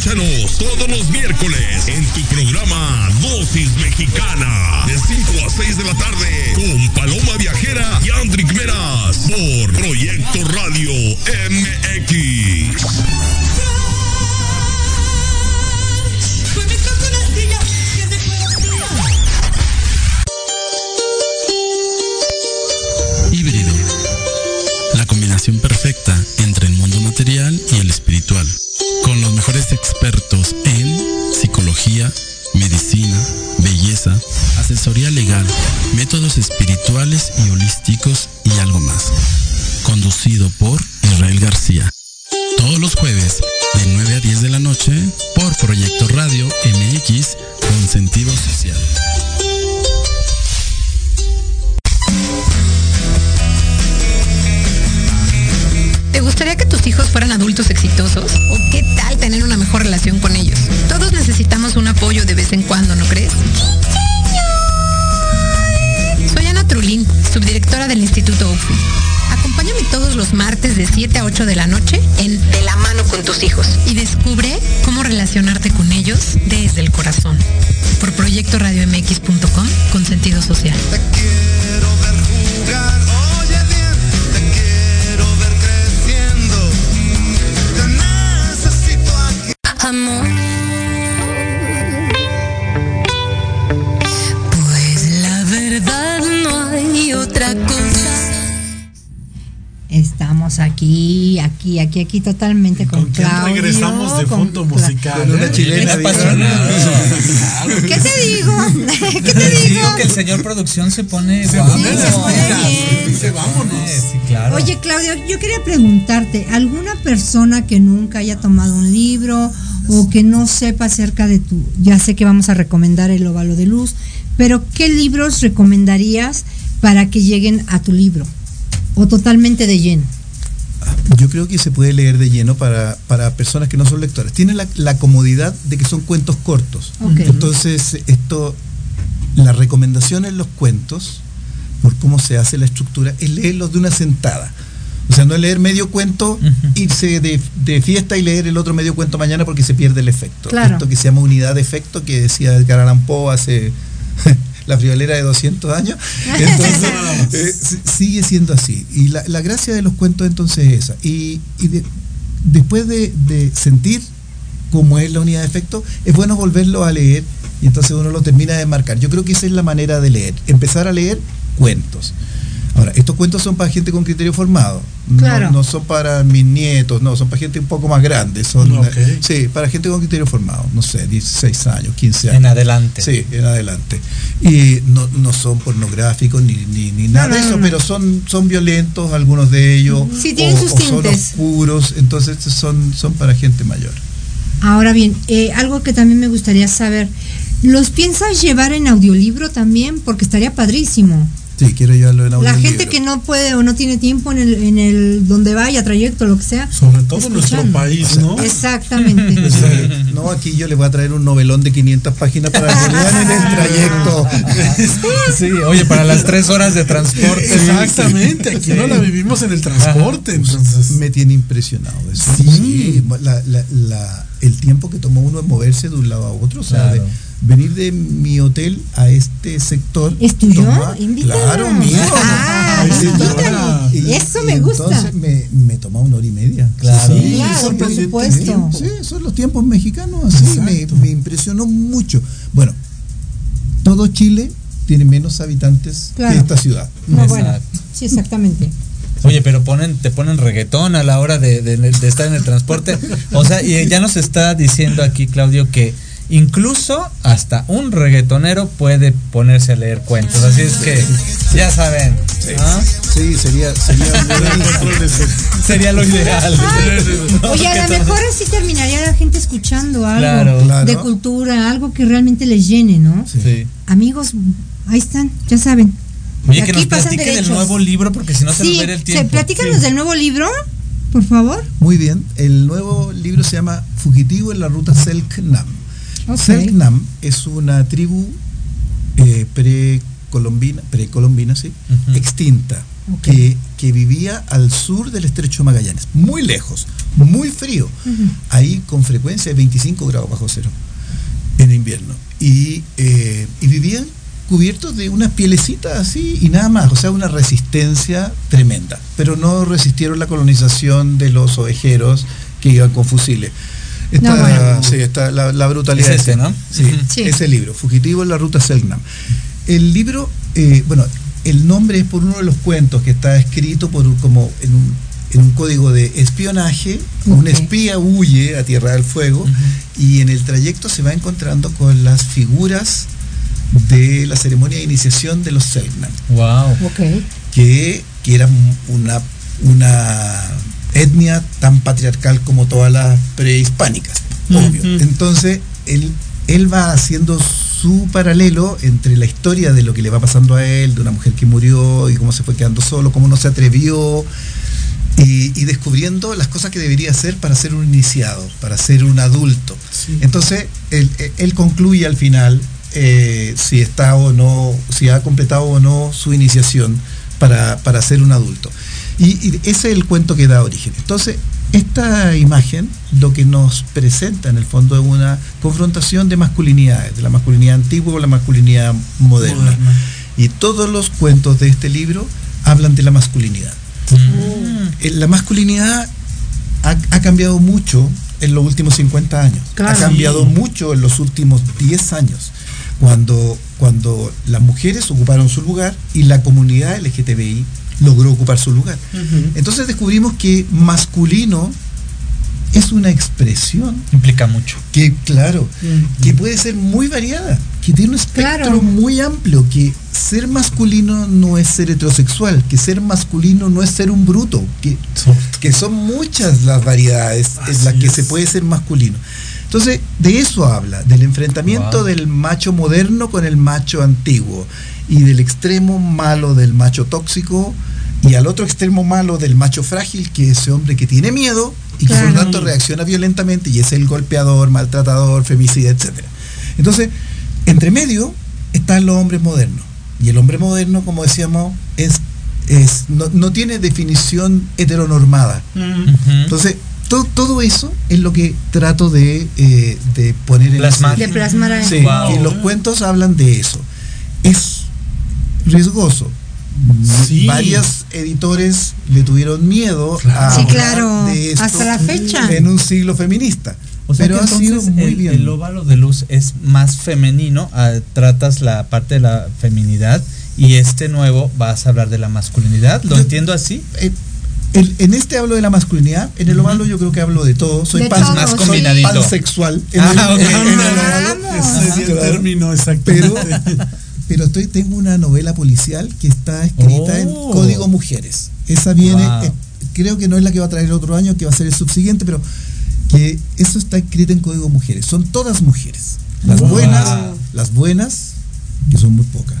Escúchanos todos los miércoles en tu programa Dosis Mexicana de 5 a 6 de la tarde con Paloma Viajera y Andrick Meras por Proyecto Radio MX. Híbrido. La combinación perfecta entre el mundo material en psicología, medicina, belleza, asesoría legal, métodos espirituales y holísticos y algo más. Conducido por aquí, totalmente con, ¿Con Claudio. regresamos de con fondo musical? Con una eh? chilena apasionada. ¿Qué te digo? ¿Qué te digo? digo que el señor producción se pone Se guapo. pone las pone pilas, bien. dice, vámonos. Sí, claro. Oye, Claudio, yo quería preguntarte, ¿alguna persona que nunca haya tomado un libro o que no sepa acerca de tu, ya sé que vamos a recomendar el óvalo de luz, pero ¿qué libros recomendarías para que lleguen a tu libro? O totalmente de lleno. Yo creo que se puede leer de lleno para, para personas que no son lectoras. Tiene la, la comodidad de que son cuentos cortos. Entonces, esto, la recomendación en los cuentos, por cómo se hace la estructura, es leerlos de una sentada. O sea, no es leer medio cuento, irse de, de fiesta y leer el otro medio cuento mañana porque se pierde el efecto. Claro. Esto que se llama unidad de efecto, que decía Edgar Allan Poe hace la friolera de 200 años. Entonces, eh, si- sigue siendo así. Y la, la gracia de los cuentos entonces es esa. Y, y de- después de, de sentir cómo es la unidad de efecto, es bueno volverlo a leer y entonces uno lo termina de marcar. Yo creo que esa es la manera de leer. Empezar a leer cuentos. Ahora, estos cuentos son para gente con criterio formado. No- Claro. No, son para mis nietos, no, son para gente un poco más grande. Son. Sí, para gente con criterio formado. No sé, 16 años, 15 años. En adelante. Sí, en adelante. Y no, no son pornográficos ni, ni, ni nada No, de eso, no. pero son, son violentos algunos de ellos. Sí, tienen sus son tintes. oscuros, entonces son, son para gente mayor. Ahora bien, eh, algo que también me gustaría saber, ¿los piensas llevar en audiolibro también? Porque estaría padrísimo. Sí, quiero llevarlo en La gente que no puede o no tiene tiempo en el, en el donde vaya, trayecto, lo que sea. Sobre todo en nuestro país, ¿no? Exactamente. Sí. No, aquí yo les voy a traer un novelón de 500 páginas para que lean en el trayecto. Sí, oye, para las tres horas de transporte. Exactamente, aquí no la vivimos en el transporte, entonces. Me tiene impresionado eso. Sí. Sí, la- la- la- el tiempo que toma uno en moverse de un lado a otro, o sea, Claro. de venir de mi hotel a este sector. ¿Es tuyo? Claro, mío. Ah, Ay, invítanos. Y- Eso y me gusta. Entonces me, me toma una hora y media. Claro. Sí, Claro, por supuesto. Sí, son los tiempos mexicanos, así me, impresionó mucho. Bueno, todo Chile tiene menos habitantes Claro. que esta ciudad. No, bueno, Exacto. sí, exactamente. Oye, pero ponen, te ponen reggaetón a la hora de, de- de estar en el transporte. O sea, y ya nos está diciendo aquí Claudio que incluso hasta un reggaetonero puede ponerse a leer cuentos. Así es que ya saben. ¿no? Sí, sería, sería lo ideal. No, Oye, a ¿qué lo mejor así terminaría la gente escuchando algo Claro. Claro. de cultura, algo que realmente les llene, ¿no? Sí. Amigos, ahí están, ya saben. Oye, que nos pasan platique del nuevo libro porque si no se sí, nos va a ir el tiempo. platícanos Sí. del nuevo libro, por favor. Muy bien, el nuevo libro se llama Fugitivo en la ruta Selknam. Ok. Selknam es una tribu eh, precolombina, precolombina sí, extinta, que, que vivía al sur del estrecho Magallanes, muy lejos, muy frío, ahí con frecuencia de 25 grados bajo cero en invierno. Y, eh, y vivían cubiertos de unas pielecitas así y nada más, o sea, una resistencia tremenda. Pero no resistieron la colonización de los ovejeros que iban con fusiles. No, bueno. sí, esta- la, la brutalidad. Es este, de- ¿no? Sí, ese libro, Fugitivo en la ruta Selknam. El libro, eh, bueno, el nombre es por uno de los cuentos que está escrito por como en un, en un código de espionaje. Un espía huye a Tierra del Fuego y en el trayecto se va encontrando con las figuras de la ceremonia de iniciación de los Selknam. Wow. Que, que era una, una etnia tan patriarcal como todas las prehispánicas, obvio. Entonces, él, él va haciendo su paralelo entre la historia de lo que le va pasando a él, de una mujer que murió y cómo se fue quedando solo, cómo no se atrevió, y, y descubriendo las cosas que debería hacer para ser un iniciado, para ser un adulto. Entonces, él, él concluye al final eh, si está o no, si ha completado o no su iniciación para, para ser un adulto. Y, y ese es el cuento que da origen. Entonces, esta imagen lo que nos presenta en el fondo es una confrontación de masculinidades, de la masculinidad antigua con la masculinidad moderna. Moderna. Y todos los cuentos de este libro hablan de la masculinidad. Eh, La masculinidad ha, ha cambiado mucho en los últimos 50 años. Claro. Ha cambiado mucho en los últimos 10 años. Cuando, cuando las mujeres ocuparon su lugar y la comunidad LGTBI logró ocupar su lugar. Entonces descubrimos que masculino es una expresión Implica mucho. que, claro, que puede ser muy variada, que tiene un espectro Claro. muy amplio, que ser masculino no es ser heterosexual, que ser masculino no es ser un bruto, que, que son muchas las variedades en las que se puede ser masculino. Entonces, de eso habla, del enfrentamiento Wow. del macho moderno con el macho antiguo y del extremo malo del macho tóxico y al otro extremo malo del macho frágil, que es ese hombre que tiene miedo y que por lo Claro. tanto reacciona violentamente y es el golpeador, maltratador, femicida, etc. Entonces, entre medio están los hombres modernos. Y el hombre moderno, como decíamos, es, es no, no tiene definición heteronormada. Entonces, to- todo eso es lo que trato de, eh, de poner en Plasmar. De plasmar. Sí, Wow. y los cuentos hablan de eso. Es riesgoso. Sí. Varios editores le tuvieron miedo a Sí, claro. de esto Hasta la fecha. en un siglo feminista. O sea Pero que ha sido muy el, bien. el óvalo de luz es más femenino, ah, tratas la parte de la feminidad y este nuevo vas a hablar de la masculinidad, ¿lo Yo- entiendo así? Eh, el- en este hablo de la masculinidad, en el ovalo yo creo que hablo de todo. Soy De pan, todo, Más sí. soy combinadito. pansexual. En Ah, el, ok. en- en el ovalo. Vamos. Ese es el Claro. término Pero, exactamente. pero estoy, tengo una novela policial que está escrita en Oh. Código Mujeres. Esa viene, Wow. eh, creo que no es la que va a traer el otro año, que va a ser el subsiguiente, pero que eso está escrito en Código Mujeres. Son todas mujeres. Las Wow. buenas, las buenas, que son muy pocas.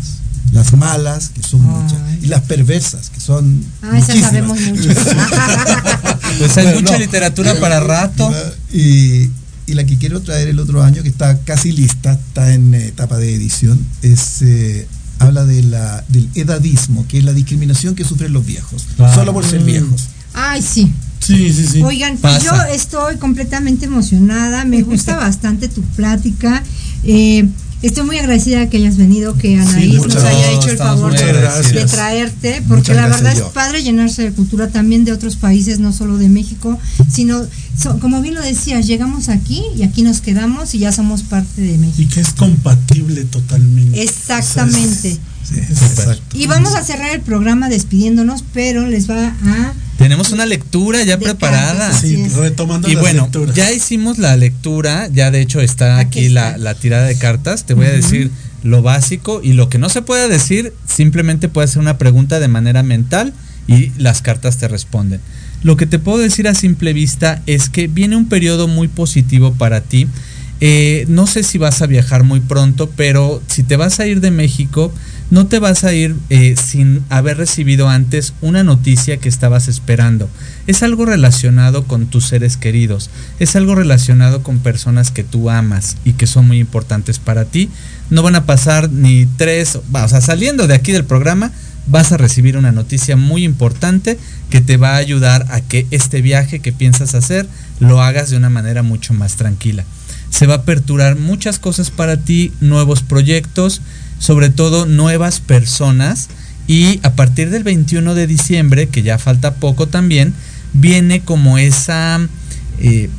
Las malas, que son muchas. Y las perversas, que son. Ah, esas sabemos mucho. Pues hay Bueno, mucha no. literatura para rato. Y, y la que quiero traer el otro año, que está casi lista, está en etapa de edición, es eh, habla de la, del edadismo, que es la discriminación que sufren los viejos, solo por ser viejos. Ay, sí. Sí, sí, sí. Oigan, pues yo Pasa. estoy completamente emocionada, me gusta bastante tu plática. eh, estoy muy agradecida que hayas venido, que Anaís nos haya gracias. hecho el favor de, traerte, porque Muchas la verdad yo. es padre llenarse de cultura también de otros países, no solo de México, sino, so- como bien lo decías, llegamos aquí y aquí nos quedamos y ya somos parte de México. Y que es compatible totalmente. Exactamente. Exacto. Y vamos a cerrar el programa despidiéndonos, pero les va a... Tenemos una lectura ya preparada. cartas, Sí, retomando Y las bueno, lecturas. ya hicimos la lectura, ya de hecho está Aquí aquí, la, está. la tirada de cartas. Te voy a decir lo básico y lo que no se puede decir, simplemente puede ser una pregunta de manera mental y las cartas te responden. Lo que te puedo decir a simple vista es que viene un periodo muy positivo para ti. Eh, no sé si vas a viajar muy pronto, pero si te vas a ir de México, no te vas a ir eh, sin haber recibido antes una noticia que estabas esperando. Es algo relacionado con tus seres queridos, es algo relacionado con personas que tú amas y que son muy importantes para ti. No van a pasar ni tres, o sea, saliendo de aquí del programa, vas a recibir una noticia muy importante que te va a ayudar a que este viaje que piensas hacer lo hagas de una manera mucho más tranquila. Se va a aperturar muchas cosas para ti, nuevos proyectos, sobre todo nuevas personas y a partir del 21 de diciembre, que ya falta poco también, viene como esa, eh,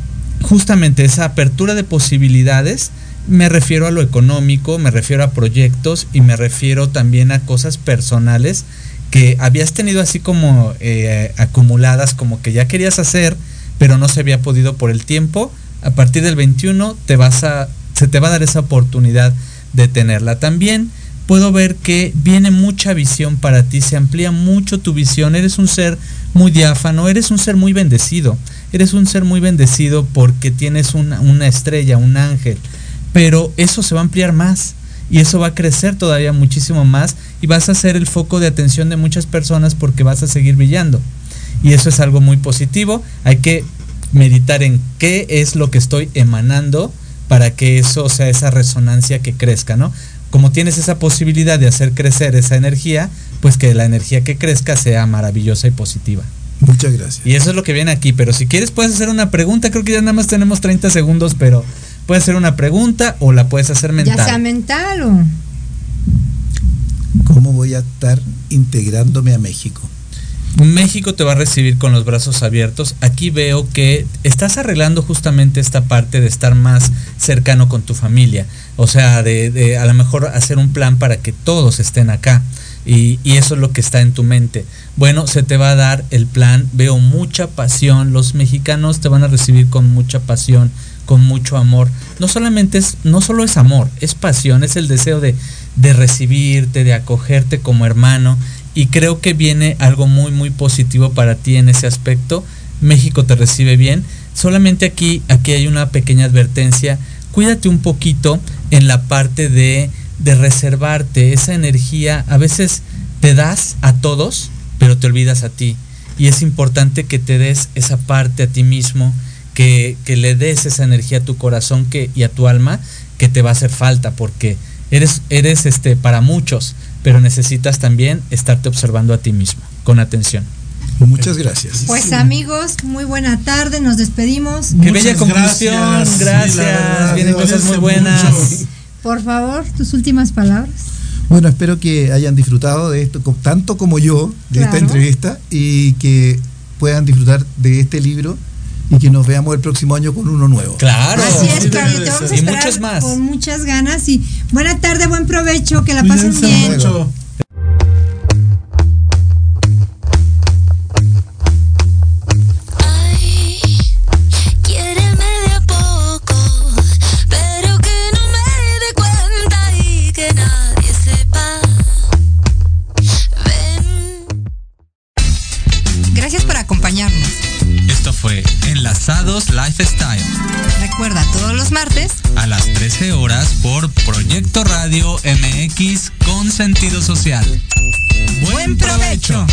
justamente esa apertura de posibilidades. Me refiero a lo económico, me refiero a proyectos y me refiero también a cosas personales que habías tenido así como eh, acumuladas, como que ya querías hacer, pero no se había podido por el tiempo. A partir del 21 te vas a, se te va a dar esa oportunidad detenerla. También puedo ver que viene mucha visión para ti, se amplía mucho tu visión, eres un ser muy diáfano, eres un ser muy bendecido, eres un ser muy bendecido porque tienes una, una estrella, un ángel, pero eso se va a ampliar más y eso va a crecer todavía muchísimo más y vas a ser el foco de atención de muchas personas porque vas a seguir brillando. Y eso es algo muy positivo. Hay que meditar en qué es lo que estoy emanando para que eso sea esa resonancia que crezca, ¿no? Como tienes esa posibilidad de hacer crecer esa energía, pues que la energía que crezca sea maravillosa y positiva. Muchas gracias. Y eso es lo que viene aquí, pero si quieres puedes hacer una pregunta, creo que ya nada más tenemos 30 segundos, pero puedes hacer una pregunta o la puedes hacer mental. Ya sea mental o... ¿Cómo voy a estar integrándome a México? México te va a recibir con los brazos abiertos. Aquí veo que estás arreglando justamente esta parte de estar más cercano con tu familia. O sea, de, a lo mejor hacer un plan para que todos estén acá. Y, eso es lo que está en tu mente. Bueno, se te va a dar el plan. Veo mucha pasión. Los mexicanos te van a recibir con mucha pasión, con mucho amor. No solamente es, no solo es amor, es pasión, es el deseo de, de recibirte, de acogerte como hermano y creo que viene algo muy muy positivo para ti en ese aspecto. México te recibe bien. Solamente aquí aquí hay una pequeña advertencia. Cuídate un poquito en la parte de de reservarte esa energía. A veces te das a todos, pero te olvidas a ti. Y es importante que te des esa parte a ti mismo, que, que le des esa energía a tu corazón que, y a tu alma que te va a hacer falta, porque eres, eres este, para muchos, pero necesitas también estarte observando a ti mismo con atención. Muchas gracias. Pues amigos, muy buena tarde, nos despedimos. Qué Muchas bella conclusión, gracias. gracias, Sí, la verdad, vienen cosas muy buenas. mucho. Por favor, tus últimas palabras. Bueno, espero que hayan disfrutado de esto, tanto como yo, de esta entrevista, y que puedan disfrutar de este libro y que nos veamos el próximo año con uno nuevo. Claro. Así es, Claudio, te vamos a Y esperar muchos más. con muchas ganas y buena tarde, buen provecho, que la pasen bien. mucho. Ay, quiéreme de a poco, pero que no me dé cuenta y que nadie sepa. Ven. Gracias por acompañarnos. Esto fue Enlazados Lifestyle. Recuerda todos los martes A las 13 horas por Proyecto Radio MX con sentido social. Buen provecho.